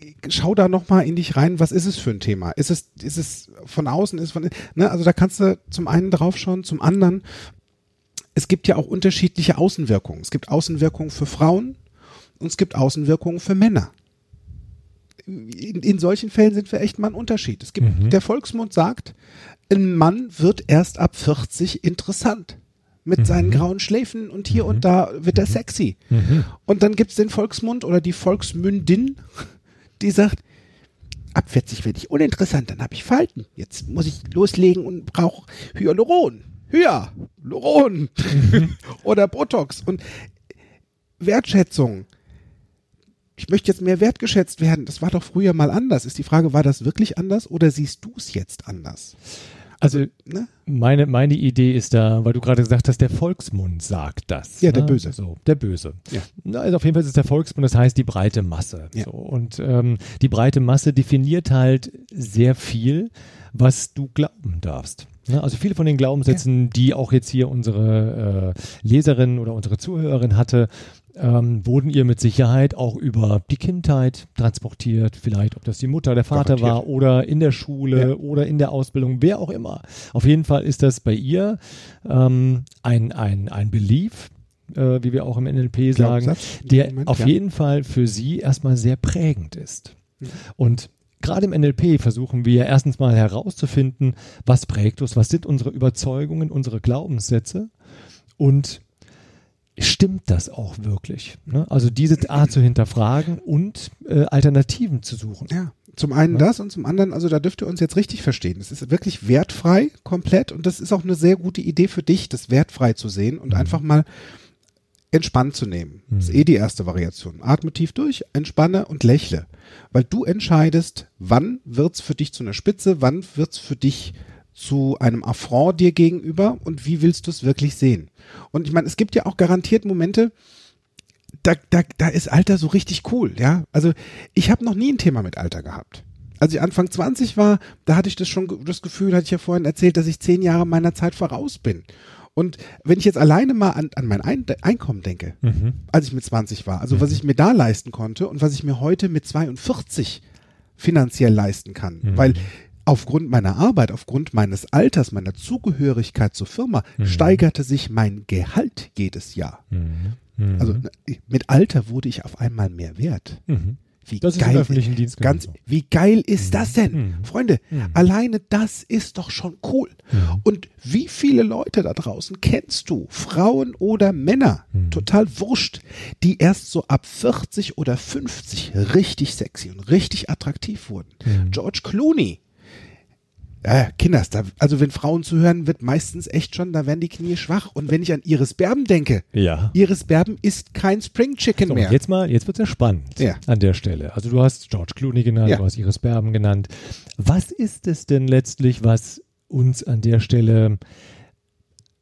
äh, schau da nochmal in dich rein, was ist es für ein Thema? Ist es, ist es von außen, ist von, ne, also da kannst du zum einen draufschauen, zum anderen, es gibt ja auch unterschiedliche Außenwirkungen. Es gibt Außenwirkungen für Frauen, und es gibt Außenwirkungen für Männer. In, in solchen Fällen sind wir echt mal ein Unterschied. Es gibt,
Mhm.
der Volksmund sagt, ein Mann wird erst ab 40 interessant. Mit seinen grauen Schläfen und hier und da wird er sexy. Und dann gibt's den Volksmund oder die Volksmündin, die sagt, ab 40 werde ich uninteressant, dann habe ich Falten. Jetzt muss ich loslegen und brauche Hyaluron. Hyaluron. oder Botox. Und Wertschätzung. Ich möchte jetzt mehr wertgeschätzt werden. Das war doch früher mal anders. Ist die Frage, war das wirklich anders oder siehst du es jetzt anders?
Also
Ne?
meine, meine Idee ist da, weil du gerade gesagt hast, der Volksmund sagt das.
Ja, der
ne?
Böse.
So, der Böse.
Ja.
Na, also auf jeden Fall ist es der Volksmund, das heißt die breite Masse.
Ja.
So, und ähm, die breite Masse definiert halt sehr viel, was du glauben darfst. Ne? Also viele von den Glaubenssätzen, die auch jetzt hier unsere äh, Leserin oder unsere Zuhörerin hatte, ähm, wurden ihr mit Sicherheit auch über die Kindheit transportiert. Vielleicht, ob das die Mutter, der Vater
Garantiert.
war oder in der Schule
Ja.
oder in der Ausbildung, wer auch immer. Auf jeden Fall ist das bei ihr ähm, ein, ein, ein Belief, äh, wie wir auch im NLP sagen,
Glaubenssatz
der
Moment,
auf
ja.
jeden Fall für sie erstmal sehr prägend ist.
Mhm.
Und gerade im NLP versuchen wir erstens mal herauszufinden, was prägt uns, was sind unsere Überzeugungen, unsere Glaubenssätze und stimmt das auch wirklich? Ne? Also diese Art zu hinterfragen und äh, Alternativen zu suchen.
Ja. Zum einen
Ja.
das und zum anderen, also da dürft ihr uns jetzt richtig verstehen. Es ist wirklich wertfrei, komplett und das ist auch eine sehr gute Idee für dich, das wertfrei zu sehen und einfach mal entspannt zu nehmen. Das ist eh die erste Variation. Atme tief durch, entspanne und lächle. Weil du entscheidest, wann wird's für dich zu einer Spitze, wann wird's für dich zu einem Affront dir gegenüber und wie willst du es wirklich sehen? Und ich meine, es gibt ja auch garantiert Momente, da, da, da ist Alter so richtig cool, ja. Also ich habe noch nie ein Thema mit Alter gehabt. Als ich Anfang 20 war, da hatte ich das schon das Gefühl, hatte ich ja vorhin erzählt, dass ich zehn Jahre meiner Zeit voraus bin. Und wenn ich jetzt alleine mal an, an mein Ein Einkommen denke,
Mhm.
als ich mit 20 war, also was ich mir da leisten konnte und was ich mir heute mit 42 finanziell leisten kann,
Mhm.
weil aufgrund meiner Arbeit, aufgrund meines Alters, meiner Zugehörigkeit zur Firma, steigerte sich mein Gehalt jedes Jahr.
Mhm. Mhm.
Also ne, mit Alter wurde ich auf einmal mehr wert.
Mhm.
Wie
Das ist
geil,
öffentlichen Dienst
ganz, wie geil ist das denn?
Mhm.
Freunde,
Mhm.
alleine das ist doch schon cool.
Mhm.
Und wie viele Leute da draußen kennst du, Frauen oder Männer,
Mhm.
total wurscht, die erst so ab 40 oder 50 richtig sexy und richtig attraktiv wurden?
Mhm.
George Clooney. Ja, Kinders, da, also wenn Frauen zuhören, wird meistens echt schon, da werden die Knie schwach. Und wenn ich an Iris Berben denke,
Ja.
Iris Berben ist kein Spring Chicken
So,
mehr.
jetzt mal, jetzt wird's ja spannend
Ja.
an der Stelle. Also du hast George Clooney genannt,
Ja.
du hast Iris Berben genannt. Was ist es denn letztlich, was uns an der Stelle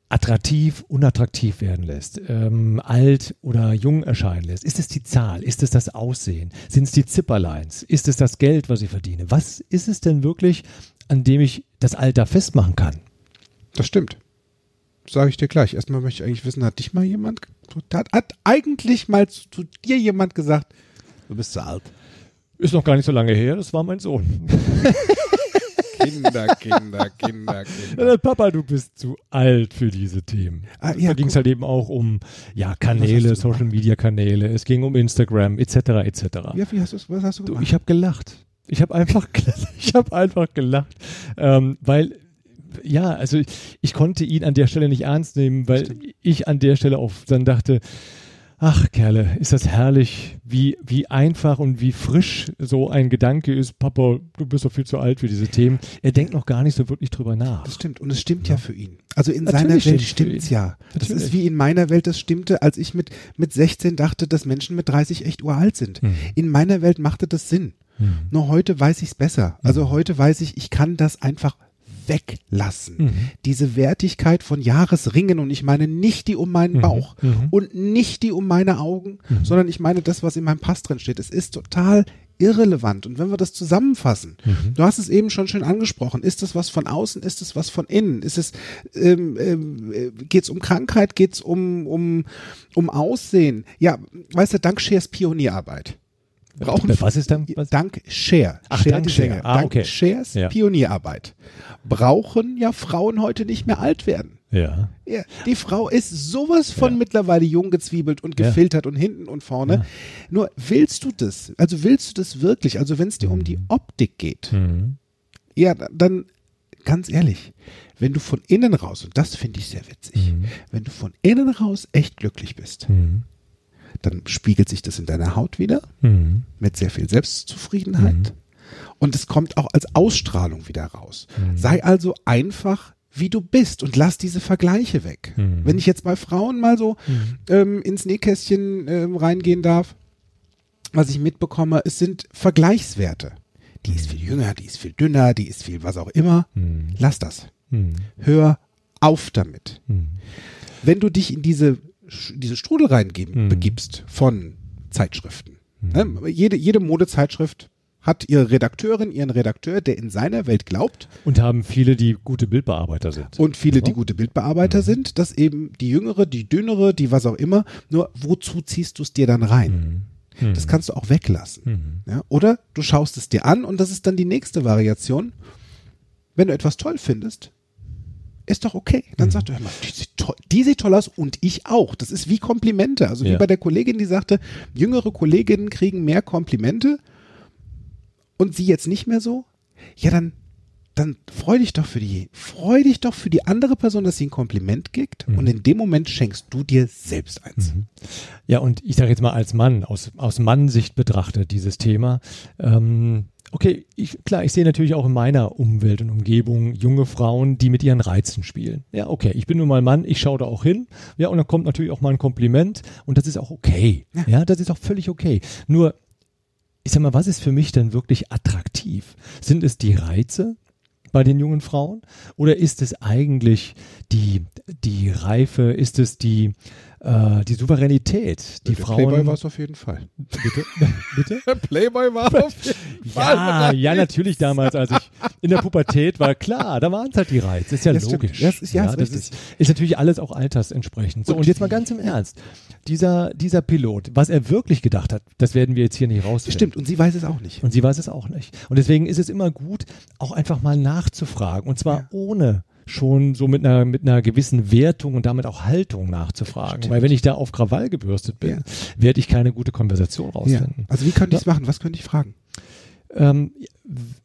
attraktiv, unattraktiv werden lässt, ähm, alt oder jung erscheinen lässt? Ist es die Zahl? Ist es das Aussehen? Sind es die Zipperlines? Ist es das Geld, was ich verdiene? Was ist es denn wirklich, an dem ich das Alter festmachen kann?
Das stimmt. Sage ich dir gleich. Erstmal möchte ich eigentlich wissen, hat dich mal jemand, hat, hat eigentlich mal zu, zu dir jemand gesagt, du bist zu alt?
Ist noch gar nicht so lange her, das war mein Sohn.
Kinder, Kinder, Kinder, Kinder.
Papa, du bist zu alt für diese Themen.
Ah, ja,
da ging es halt eben auch um ja, Kanäle,
du
Social Media Kanäle, es ging um Instagram, etc. etc.
Ja, wie hast du's, was hast du
Du,
gemacht?
ich habe gelacht. Ich habe einfach, ich habe einfach gelacht, ähm, weil ja, also ich, ich konnte ihn an der Stelle nicht ernst nehmen, weil ich an der Stelle auch dann dachte, ach Kerle, ist das herrlich, wie wie einfach und wie frisch so ein Gedanke ist. Papa, du bist doch viel zu alt für diese Themen. Er denkt noch gar nicht so wirklich drüber nach.
Das stimmt. Und es stimmt ja, für ihn. Also in
Natürlich
seiner Welt
stimmt's ihn.
ja. Das
Natürlich.
ist wie in meiner Welt das stimmte, als ich mit, mit 16 dachte, dass Menschen mit 30 echt uralt sind.
Mhm.
In meiner Welt machte das Sinn.
Mhm.
Nur heute weiß ich's besser. Also heute weiß ich, ich kann das einfach weglassen.
Mhm.
Diese Wertigkeit von Jahresringen und ich meine nicht die um meinen
Mhm.
Bauch
Mhm.
und nicht die um meine Augen,
Mhm.
sondern ich meine das, was in meinem Pass drin steht. Es ist total irrelevant. Und wenn wir das zusammenfassen,
Mhm.
du hast es eben schon schön angesprochen, ist es was von außen, ist es was von innen, ist es, ähm, ähm, äh, geht's um Krankheit, geht's um, um, um Aussehen? Ja, weißt du, dank Shares Pionierarbeit. Brauchen
Was ist dann? Was?
Dank Share.
Ach,
Share
dank Share. Ah,
dank
okay.
Shares
Ja.
Pionierarbeit. Brauchen ja Frauen heute nicht mehr alt werden.
Ja.
Ja, die Frau ist sowas von
Ja.
mittlerweile jung gezwiebelt und gefiltert und hinten und vorne. Nur willst du das? Also willst du das wirklich? Also wenn es dir um die Optik geht,
Mhm.
ja, dann ganz ehrlich, wenn du von innen raus, und das finde ich sehr witzig,
Mhm.
wenn du von innen raus echt glücklich bist,
Mhm.
Dann spiegelt sich das in deiner Haut wieder
Mhm.
mit sehr viel Selbstzufriedenheit. Und es kommt auch als Ausstrahlung wieder raus.
Mhm.
Sei also einfach, wie du bist und lass diese Vergleiche weg.
Mhm.
Wenn ich jetzt bei Frauen mal so
Mhm.
ähm, ins Nähkästchen ähm, reingehen darf, was ich mitbekomme, es sind Vergleichswerte. Die ist viel jünger, die ist viel dünner, die ist viel was auch immer.
Mhm.
Lass das.
Mhm.
Hör auf damit.
Mhm.
Wenn du dich in diese, diese Strudel reingeben,
Mhm.
begibst von Zeitschriften. Ne? Jede, jede Modezeitschrift hat ihre Redakteurin, ihren Redakteur, der in seiner Welt glaubt
Und haben viele, die gute Bildbearbeiter sind.
und viele, die gute Bildbearbeiter sind, dass eben die jüngere, die dünnere, die was auch immer, nur wozu ziehst du es dir dann rein?
Mhm.
Das kannst du auch weglassen.
Mhm.
Ja? Oder du schaust es dir an und das ist dann die nächste Variation. Wenn du etwas toll findest, ist doch okay.
Mhm.
Dann sag doch immer, die sieht, toll, die sieht toll aus und ich auch. Das ist wie Komplimente. Also wie
Ja.
bei der Kollegin, die sagte, jüngere Kolleginnen kriegen mehr Komplimente und sie jetzt nicht mehr so. Ja, dann, dann freu dich doch für die, freu dich doch für die andere Person, dass sie ein Kompliment gibt
Mhm.
und in dem Moment schenkst du dir selbst eins.
Ja, und ich sage jetzt mal als Mann, aus, aus Mannsicht betrachtet, dieses Thema. Ähm, okay, ich, klar, ich sehe natürlich auch in meiner Umwelt und Umgebung junge Frauen, die mit ihren Reizen spielen. Ja, okay, ich bin nun mal Mann, ich schaue da auch hin. Ja, und dann kommt natürlich auch mal ein Kompliment und das ist auch okay. Ja, das ist auch völlig okay. Nur, ich sag mal, was ist für mich denn wirklich attraktiv? Sind es die Reize? bei den jungen Frauen? Oder ist es eigentlich die, die Reife, ist es die, äh, die Souveränität, die
Der
Frauen.
Playboy war es auf jeden Fall.
Bitte? Bitte?
Playboy war auf jeden
Ja, ja, natürlich damals, als ich in der Pubertät war, klar, da waren es halt die Reize, ist ja,
Ja, stimmt.
logisch.
Ja, es ist- ja, ist
das ist, ist natürlich alles auch altersentsprechend. So,
Und
und jetzt mal ganz im Ernst. Dieser, dieser Pilot, was er wirklich gedacht hat, das werden wir jetzt hier nicht rausfinden.
Stimmt, und sie weiß es auch nicht.
Und sie weiß es auch nicht. Und deswegen ist es immer gut, auch einfach mal nachzufragen. Und zwar
Ja.
ohne schon so mit einer, mit einer gewissen Wertung und damit auch Haltung nachzufragen.
Stimmt.
Weil wenn ich da auf Krawall gebürstet bin,
Ja.
werde ich keine gute Konversation
Ja.
rausfinden.
Also wie könnte ich es machen? Was könnte ich fragen?
Ähm,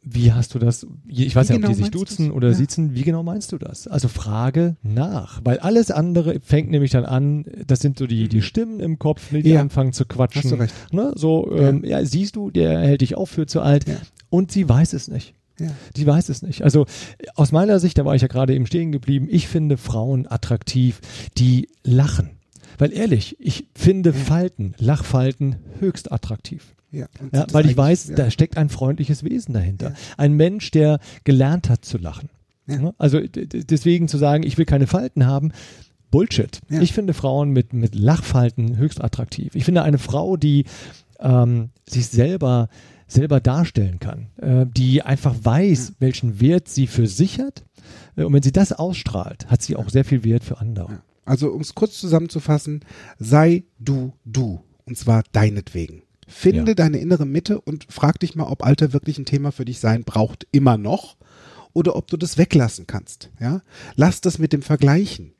wie hast du das? Ich weiß
Wie
ja, ob
genau
die sich
meinst du's?
duzen oder
Ja.
sitzen. Wie genau meinst du das? Also frage nach, weil alles andere fängt nämlich dann an. Das sind so die die Stimmen im Kopf, ne, die
Ja.
anfangen zu quatschen.
Hast du recht.
Ne? So, ähm, ja. siehst du, der hält dich auch für zu alt.
Ja.
Und sie weiß es nicht.
Ja.
Die weiß es nicht. Also aus meiner Sicht, da war ich ja gerade eben stehen geblieben, ich finde Frauen attraktiv, die lachen. Weil ehrlich, ich finde Falten, Lachfalten höchst attraktiv.
Ja,
Ja, weil ich weiß,
ja.
da steckt ein freundliches Wesen dahinter.
Ja.
Ein Mensch, der gelernt hat zu lachen.
Ja.
Ne? Also deswegen zu sagen, ich will keine Falten haben, Bullshit.
Ja.
Ich finde Frauen mit, mit Lachfalten höchst attraktiv. Ich finde eine Frau, die ähm, sich selber selber darstellen kann, äh, die einfach weiß, welchen Wert sie für sich hat. Äh, Und wenn sie das ausstrahlt, hat sie auch sehr viel Wert für andere.
Also um es kurz zusammenzufassen, sei du du. Und zwar deinetwegen. Finde
Ja.
deine innere Mitte und frag dich mal, ob Alter wirklich ein Thema für dich sein braucht, immer noch, oder ob du das weglassen kannst. Ja? Lass das mit dem Vergleichen.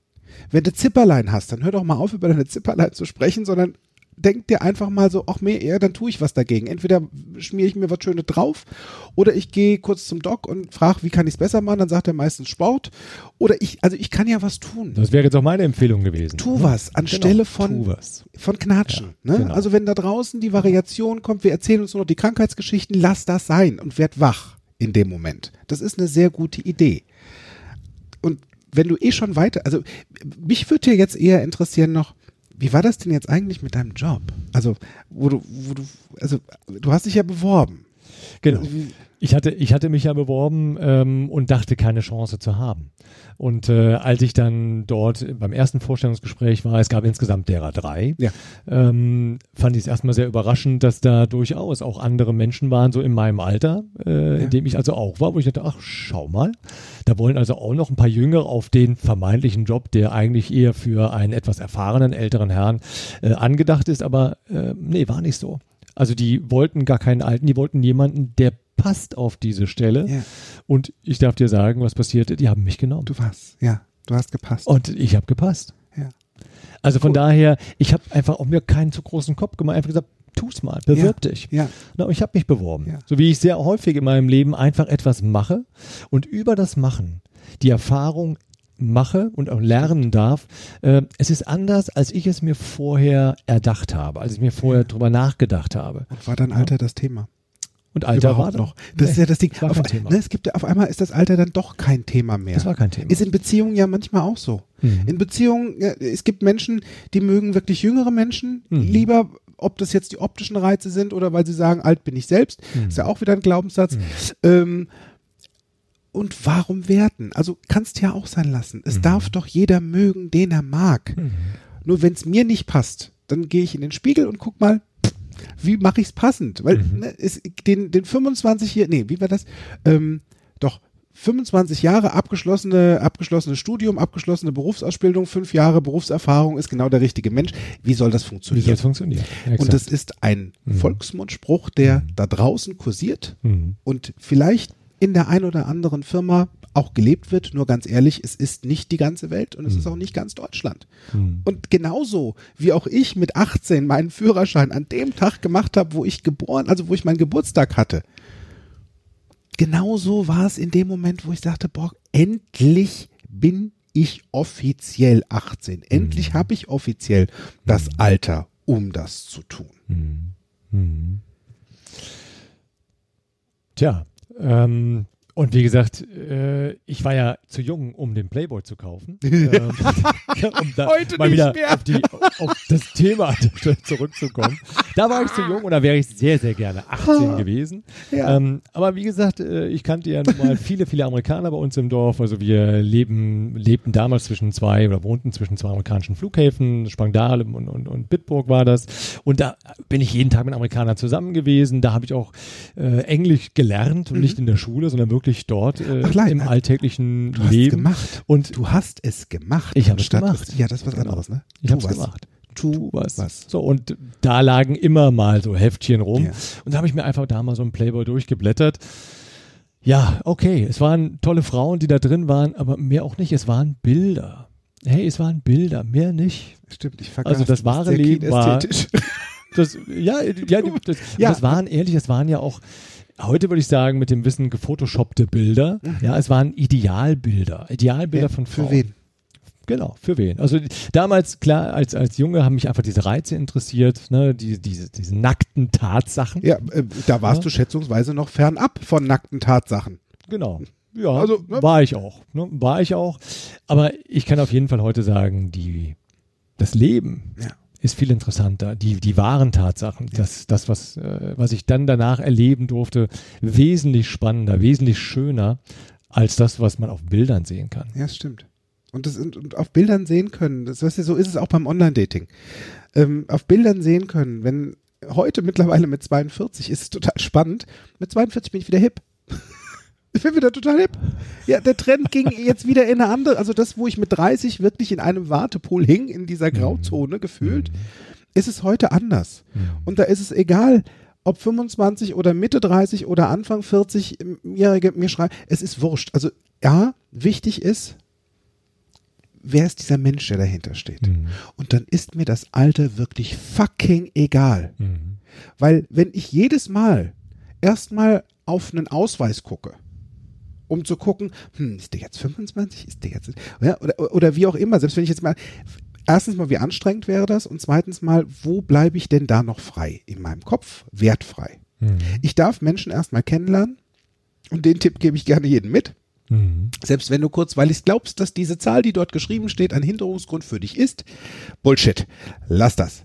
Wenn du Zipperlein hast, dann hör doch mal auf, über deine Zipperlein zu sprechen, sondern denk dir einfach mal so, ach mehr eher, dann tue ich was dagegen. Entweder schmiere ich mir was Schönes drauf oder ich gehe kurz zum Doc und frage, wie kann ich es besser machen, dann sagt er meistens Sport. Oder ich, also ich kann ja was tun.
Das wäre jetzt auch meine Empfehlung gewesen.
Tu
ne?
was anstelle
Genau,
von, von Knatschen.
Ja,
ne?
genau.
Also wenn da draußen die Variation kommt, wir erzählen uns nur noch die Krankheitsgeschichten, lass das sein und werd wach in dem Moment. Das ist eine sehr gute Idee. Und wenn du eh schon weiter, also mich würde ja jetzt eher interessieren noch, wie war das denn jetzt eigentlich mit deinem Job? Also, wo du, wo du, also du hast dich ja beworben.
Genau. Ich hatte, ich hatte mich ja beworben ähm, und dachte, keine Chance zu haben. Und äh, als ich dann dort beim ersten Vorstellungsgespräch war, es gab insgesamt derer drei,
Ja.
ähm, fand ich es erstmal sehr überraschend, dass da durchaus auch andere Menschen waren, so in meinem Alter, äh,
Ja.
in dem ich also auch war, wo ich dachte, ach, schau mal, da wollen also auch noch ein paar Jüngere auf den vermeintlichen Job, der eigentlich eher für einen etwas erfahrenen älteren Herrn äh, angedacht ist, aber äh, nee, war nicht so. Also die wollten gar keinen Alten, die wollten jemanden, der passt auf diese Stelle.
Ja,
Und ich darf dir sagen, was passierte, die haben mich genommen.
du warst, ja, du hast gepasst.
Und ich habe gepasst.
Ja.
Also von
Cool.
daher, ich habe einfach auch mir keinen zu großen Kopf gemacht, einfach gesagt, tu's mal, bewirb dich.
Ja,
Na, ich habe mich beworben.
Ja.
So wie ich sehr häufig in meinem Leben einfach etwas mache und über das Machen die Erfahrung mache und auch lernen darf. Äh, es ist anders, als ich es mir vorher erdacht habe, als ich mir vorher drüber nachgedacht habe.
und war dein Alter das Thema?
Und Alter
Überhaupt
war
noch. Das ist
Nee,
ja das Ding. Auf, ne, es gibt ja, auf einmal ist das Alter dann doch kein Thema mehr.
Das war kein Thema.
Ist in Beziehungen ja manchmal auch so.
Mhm.
In Beziehungen, ja, es gibt Menschen, die mögen wirklich jüngere Menschen
Mhm.
lieber, ob das jetzt die optischen Reize sind oder weil sie sagen, alt bin ich selbst.
Mhm.
Ist ja auch wieder ein Glaubenssatz. Ähm, und warum werten? Also kannst ja auch sein lassen. Es darf doch jeder mögen, den er mag.
Mhm.
Nur wenn es mir nicht passt, dann gehe ich in den Spiegel und guck mal, wie mache ich es passend? Weil
Mhm.
ne, den, den 25 hier, nee, wie war das? Ähm, doch 25 Jahre abgeschlossene, abgeschlossenes Studium, abgeschlossene Berufsausbildung, fünf Jahre Berufserfahrung ist genau der richtige Mensch. Wie soll das
Wie
funktionieren?
soll es funktionieren?
und das ist ein Volksmundspruch, der da draußen kursiert
Mhm.
und vielleicht in der ein oder anderen Firma auch gelebt wird. Nur ganz ehrlich, es ist nicht die ganze Welt und es ist auch nicht ganz Deutschland.
Mhm.
Und genauso wie auch ich mit 18 meinen Führerschein an dem Tag gemacht habe, wo ich geboren, also wo ich meinen Geburtstag hatte. Genauso war es in dem Moment, wo ich sagte, boah, endlich bin ich offiziell 18. Endlich habe ich offiziell das Alter, um das zu tun.
Mhm. Tja, ähm, und wie gesagt, äh, ich war ja zu jung, um den Playboy zu kaufen. ähm, um da
Heute
mal
nicht
wieder
mehr.
Auf, die, auf das Thema zurückzukommen. Da war ich zu jung und da wäre ich sehr, sehr gerne 18 gewesen.
Ja.
Ähm, aber wie gesagt, äh, ich kannte ja nun mal viele, viele Amerikaner bei uns im Dorf. Also wir leben, lebten damals zwischen zwei oder wohnten zwischen zwei amerikanischen Flughäfen, Spangdahl und, und, und Bitburg war das. Und da bin ich jeden Tag mit Amerikanern zusammen gewesen. Da habe ich auch äh, Englisch gelernt und nicht in der Schule, sondern wirklich dort äh.
Ach,
im
äh,
alltäglichen
Du hast
Leben.
gemacht.
Und
Du hast es gemacht.
Ich habe es gemacht.
Ja, das ist was
Genau.
anderes, ne?
ich habe es gemacht.
Tu,
was.
was.
So, und da lagen immer mal so Heftchen rum.
Ja.
Und da habe ich mir einfach da mal so einen Playboy durchgeblättert. Ja, okay, es waren tolle Frauen, die da drin waren, aber mehr auch nicht. Es waren Bilder. Hey, es waren Bilder, mehr nicht.
Stimmt, ich vergaß.
Also das wahre Leben war-. Das, ja, ja, das,
Ja.
das waren ehrlich, das waren ja auch, heute würde ich sagen, mit dem Wissen gefotoshoppte Bilder. Ja, es waren Idealbilder. Idealbilder
Mhm. Ja,
von Frauen.
Für wen?
Genau, für wen? Also damals, klar, als, als Junge haben mich einfach diese Reize interessiert, ne, die, diese, diese nackten Tatsachen.
Ja, äh, da warst
Ja.
du schätzungsweise noch fernab von nackten Tatsachen.
Genau. Ja,
Also, ne?
war ich auch. Ne, war ich auch. Aber ich kann auf jeden Fall heute sagen, die, das Leben
Ja.
Ist viel interessanter. Die, die wahren Tatsachen, das, das was, äh, was ich dann danach erleben durfte, wesentlich spannender, wesentlich schöner als das, was man auf Bildern sehen kann.
Ja, das stimmt. Und, das, und, und auf Bildern sehen können, das weißt du, so ist es auch beim Online-Dating. Ähm, auf Bildern sehen können, wenn heute mittlerweile mit 42 ist es total spannend, mit 42 bin ich wieder hip. Ich bin wieder total hip. Ja, der Trend ging jetzt wieder in eine andere, also das, wo ich mit 30 wirklich in einem Wartepool hing, in dieser Grauzone gefühlt, ist es heute anders. Und da ist es egal, ob 25 oder Mitte 30 oder Anfang 40-Jährige mir schreiben, es ist wurscht. Also ja, wichtig ist, wer ist dieser Mensch, der dahinter steht?
Mhm.
Und dann ist mir das Alter wirklich fucking egal.
Mhm.
Weil wenn ich jedes Mal erstmal auf einen Ausweis gucke, um zu gucken, hm, ist der jetzt 25, ist der jetzt, ja, oder, oder wie auch immer, selbst wenn ich jetzt mal, erstens mal, wie anstrengend wäre das und zweitens mal, wo bleibe ich denn da noch frei in meinem Kopf, wertfrei?
Mhm.
Ich darf Menschen erstmal kennenlernen und den Tipp gebe ich gerne jedem mit.
Mhm.
Selbst wenn du kurzweilig glaubst, dass diese Zahl, die dort geschrieben steht, ein Hinderungsgrund für dich ist, Bullshit. Lass das.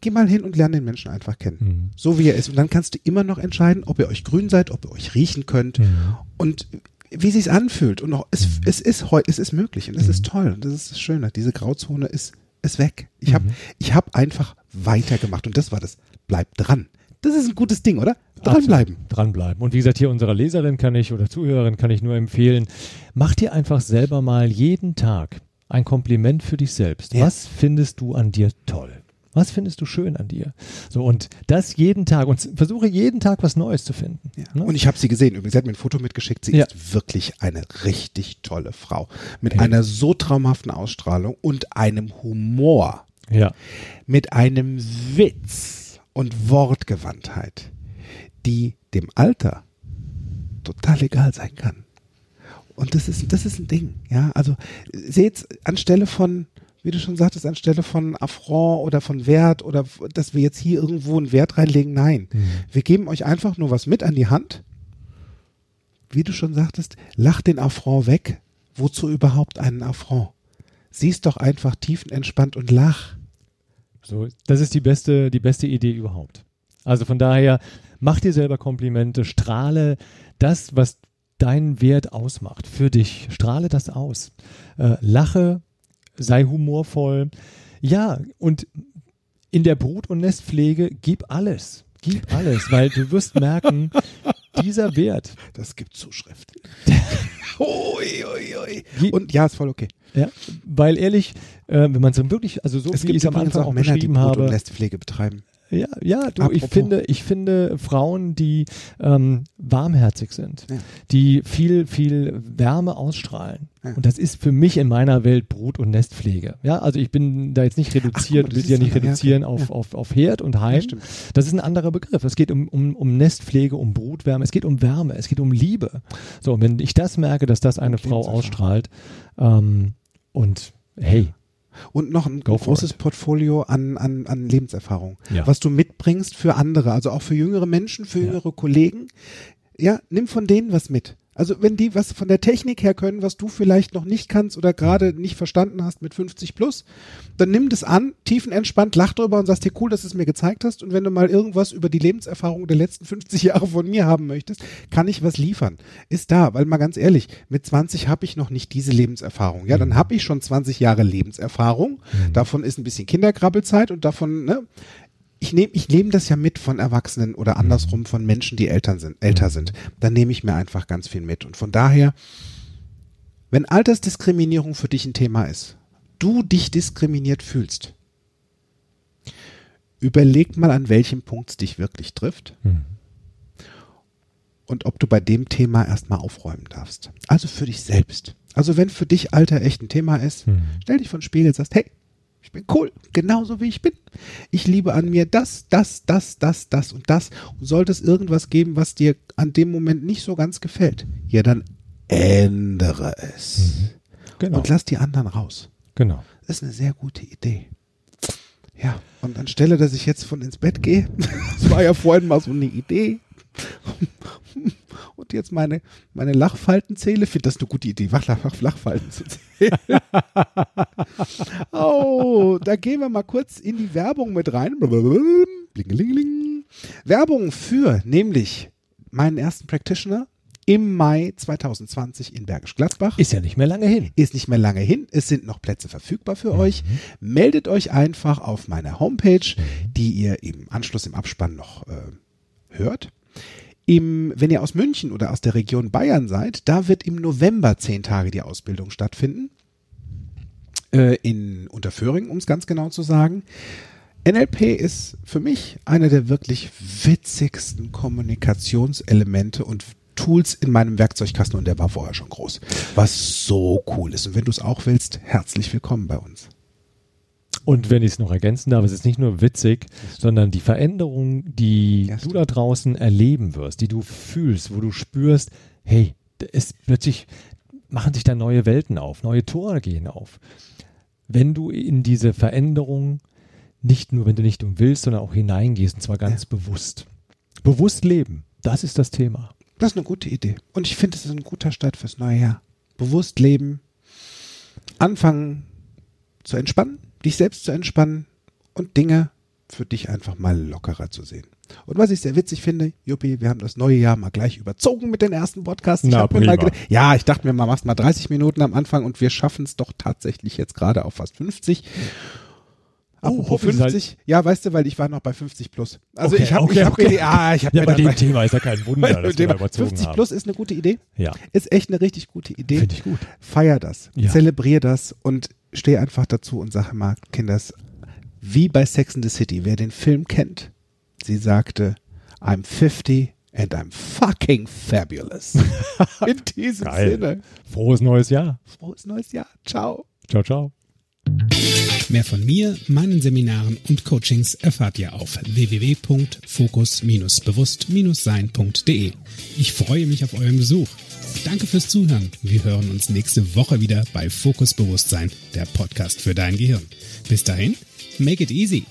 Geh mal hin und lerne den Menschen einfach kennen.
Mhm.
So wie er ist. Und dann kannst du immer noch entscheiden, ob ihr euch grün seid, ob ihr euch riechen könnt
Mhm.
und wie sich's anfühlt. Und auch, es, es ist es ist möglich und es ist toll. Und das ist das Schöne. Diese Grauzone ist, ist weg. Ich habe ich hab einfach weitergemacht. Und das war das. Bleib dran. Das ist ein gutes Ding, oder? Dranbleiben.
Absolut. Dranbleiben. Und wie gesagt, hier unserer Leserin kann ich oder Zuhörerin kann ich nur empfehlen, mach dir einfach selber mal jeden Tag ein Kompliment für dich selbst.
Ja.
Was findest du an dir toll? Was findest du schön an dir? So, und das jeden Tag und versuche jeden Tag was Neues zu finden.
Ja.
Ne?
Und ich habe sie gesehen. Übrigens, sie hat mir ein Foto mitgeschickt. Sie
Ja.
ist wirklich eine richtig tolle Frau. Mit
Ja.
einer so traumhaften Ausstrahlung und einem Humor.
ja.
Mit einem Witz und Wortgewandtheit, die dem Alter total egal sein kann. Und das ist, das ist ein Ding, ja. Also seht anstelle von, wie du schon sagtest, anstelle von Affront oder von Wert oder dass wir jetzt hier irgendwo einen Wert reinlegen, nein. Wir geben euch einfach nur was mit an die Hand. Wie du schon sagtest, lach den Affront weg. Wozu überhaupt einen Affront? Siehst doch einfach tiefenentspannt und lach.
So, das ist die beste, die beste Idee überhaupt. Also von daher, mach dir selber Komplimente, strahle das, was deinen Wert ausmacht, für dich. Strahle das aus. Äh, lache, sei humorvoll. Ja, und in der Brut- und Nestpflege gib alles. Gib alles, weil du wirst merken, dieser Wert,
Das gibt Zuschrift. ui, ui, ui. Und ja, ist voll okay.
ja, weil ehrlich, äh, wenn man so wirklich, also so
es
wie
gibt
ich es am Anfang
auch
auch
Männer, die Brut- und
habe,
Nestpflege betreiben.
Ja, ja, du, ich finde, ich finde Frauen, die ähm, warmherzig sind,
Ja.
die viel, viel Wärme ausstrahlen.
Ja.
Und das ist für mich in meiner Welt Brut- und Nestpflege. Ja, also ich bin da jetzt nicht reduziert,
Ach, mal,
will ja nicht reduzieren
okay.
auf, auf, auf Herd und Heim.
Ja,
das ist ein anderer Begriff. Es geht um, um, um Nestpflege, um Brutwärme, es geht um Wärme, es geht um Liebe. So, und wenn ich das merke, dass das eine Frau ausstrahlt, ähm, und hey,
Und noch ein
Go
großes. Portfolio an, an, an Lebenserfahrung,
Ja.
was du mitbringst für andere, also auch für jüngere Menschen, für
Ja.
jüngere Kollegen. Ja, nimm von denen was mit. Also wenn die was von der Technik her können, was du vielleicht noch nicht kannst oder gerade nicht verstanden hast mit 50 plus, dann nimm das an, tiefenentspannt, lach drüber und sagst dir cool, dass du es mir gezeigt hast. Und wenn du mal irgendwas über die Lebenserfahrung der letzten 50 Jahre von mir haben möchtest, kann ich was liefern. Ist da, weil mal ganz ehrlich, mit 20 habe ich noch nicht diese Lebenserfahrung. Ja, dann habe ich schon 20 Jahre Lebenserfahrung. Davon ist ein bisschen Kinderkrabbelzeit und davon, ne, ich nehme ich nehm das ja mit von Erwachsenen oder andersrum von Menschen, die Eltern sind, älter sind. Dann nehme ich mir einfach ganz viel mit. Und von daher, wenn Altersdiskriminierung für dich ein Thema ist, du dich diskriminiert fühlst, überleg mal, an welchem Punkt es dich wirklich trifft
hm.
und ob du bei dem Thema erstmal aufräumen darfst. Also für dich selbst. Also wenn für dich Alter echt ein Thema ist,
Hm.
stell dich vor den Spiegel und sagst, hey, ich bin cool, genauso wie ich bin. Ich liebe an mir das, das, das, das, das und das. Und sollte es irgendwas geben, was dir an dem Moment nicht so ganz gefällt, ja, dann ändere es.
genau,
Und lass die anderen raus.
genau.
Das ist eine sehr gute Idee. Ja, und anstelle, dass ich jetzt von ins Bett gehe, das war ja vorhin mal so eine Idee, und jetzt meine, meine Lachfalten zähle, finde das eine gute Idee, Lach- Lachfalten zu zählen. oh, da gehen wir mal kurz in die Werbung mit rein. Blingelingeling. Werbung für nämlich meinen ersten Practitioner, im Mai 2020 in Bergisch Gladbach.
Ist ja nicht mehr lange hin.
Ist nicht mehr lange hin. Es sind noch Plätze verfügbar für euch. Meldet euch einfach auf meiner Homepage, die ihr im Anschluss im Abspann noch äh, hört. Im, wenn ihr aus München oder aus der Region Bayern seid, da wird im November zehn Tage die Ausbildung stattfinden. Äh, in Unterföhring, um es ganz genau zu sagen. NLP ist für mich einer der wirklich witzigsten Kommunikationselemente und Tools in meinem Werkzeugkasten und der war vorher schon groß. Was so cool ist. Und wenn du es auch willst, herzlich willkommen bei uns.
Und wenn ich es noch ergänzen darf, es ist nicht nur witzig, sondern die Veränderung, die
Ja,
du da draußen erleben wirst, die du fühlst, wo du spürst, hey, ist plötzlich machen sich da neue Welten auf, neue Tore gehen auf. Wenn du in diese Veränderung nicht nur, wenn du nicht um willst, sondern auch hineingehst, und zwar ganz bewusst. Bewusst leben, das ist das Thema.
Das ist eine gute Idee. Und ich finde, es ist ein guter Start fürs neue Jahr. Bewusst leben, anfangen zu entspannen, dich selbst zu entspannen und Dinge für dich einfach mal lockerer zu sehen. Und was ich sehr witzig finde, Juppie, wir haben das neue Jahr mal gleich überzogen mit den ersten Podcasts. Ich
Na,
hab mir mal
prima.
geda- ja, ich dachte mir mal, machst mal 30 Minuten am Anfang und wir schaffen es doch tatsächlich jetzt gerade auf fast 50. Apropos
hoffentlich seid-
50, ja, weißt du, weil ich war noch bei 50 plus. Also
Okay,
ich habe
okay,
ich hab
okay.
ich habe
Ja,
mir
bei dem Thema ist ja kein Wunder, dass wir da
Thema
überzogen
50
haben.
plus ist eine gute Idee.
Ja,
Ist echt eine richtig gute Idee.
finde ich gut.
Feier das,
Ja.
zelebrier das und steh einfach dazu und sag mal, Kinders, wie bei Sex in the City, wer den Film kennt, sie sagte, I'm 50 and I'm fucking fabulous. In diesem
Geil.
Sinne,
Frohes neues Jahr.
frohes neues Jahr. Ciao.
Ciao, ciao.
Mehr von mir, meinen Seminaren und Coachings erfahrt ihr auf www.fokus-bewusst-sein.de. Ich freue mich auf euren Besuch. Danke fürs Zuhören. Wir hören uns nächste Woche wieder bei Fokus Bewusstsein, der Podcast für dein Gehirn. Bis dahin, make it easy.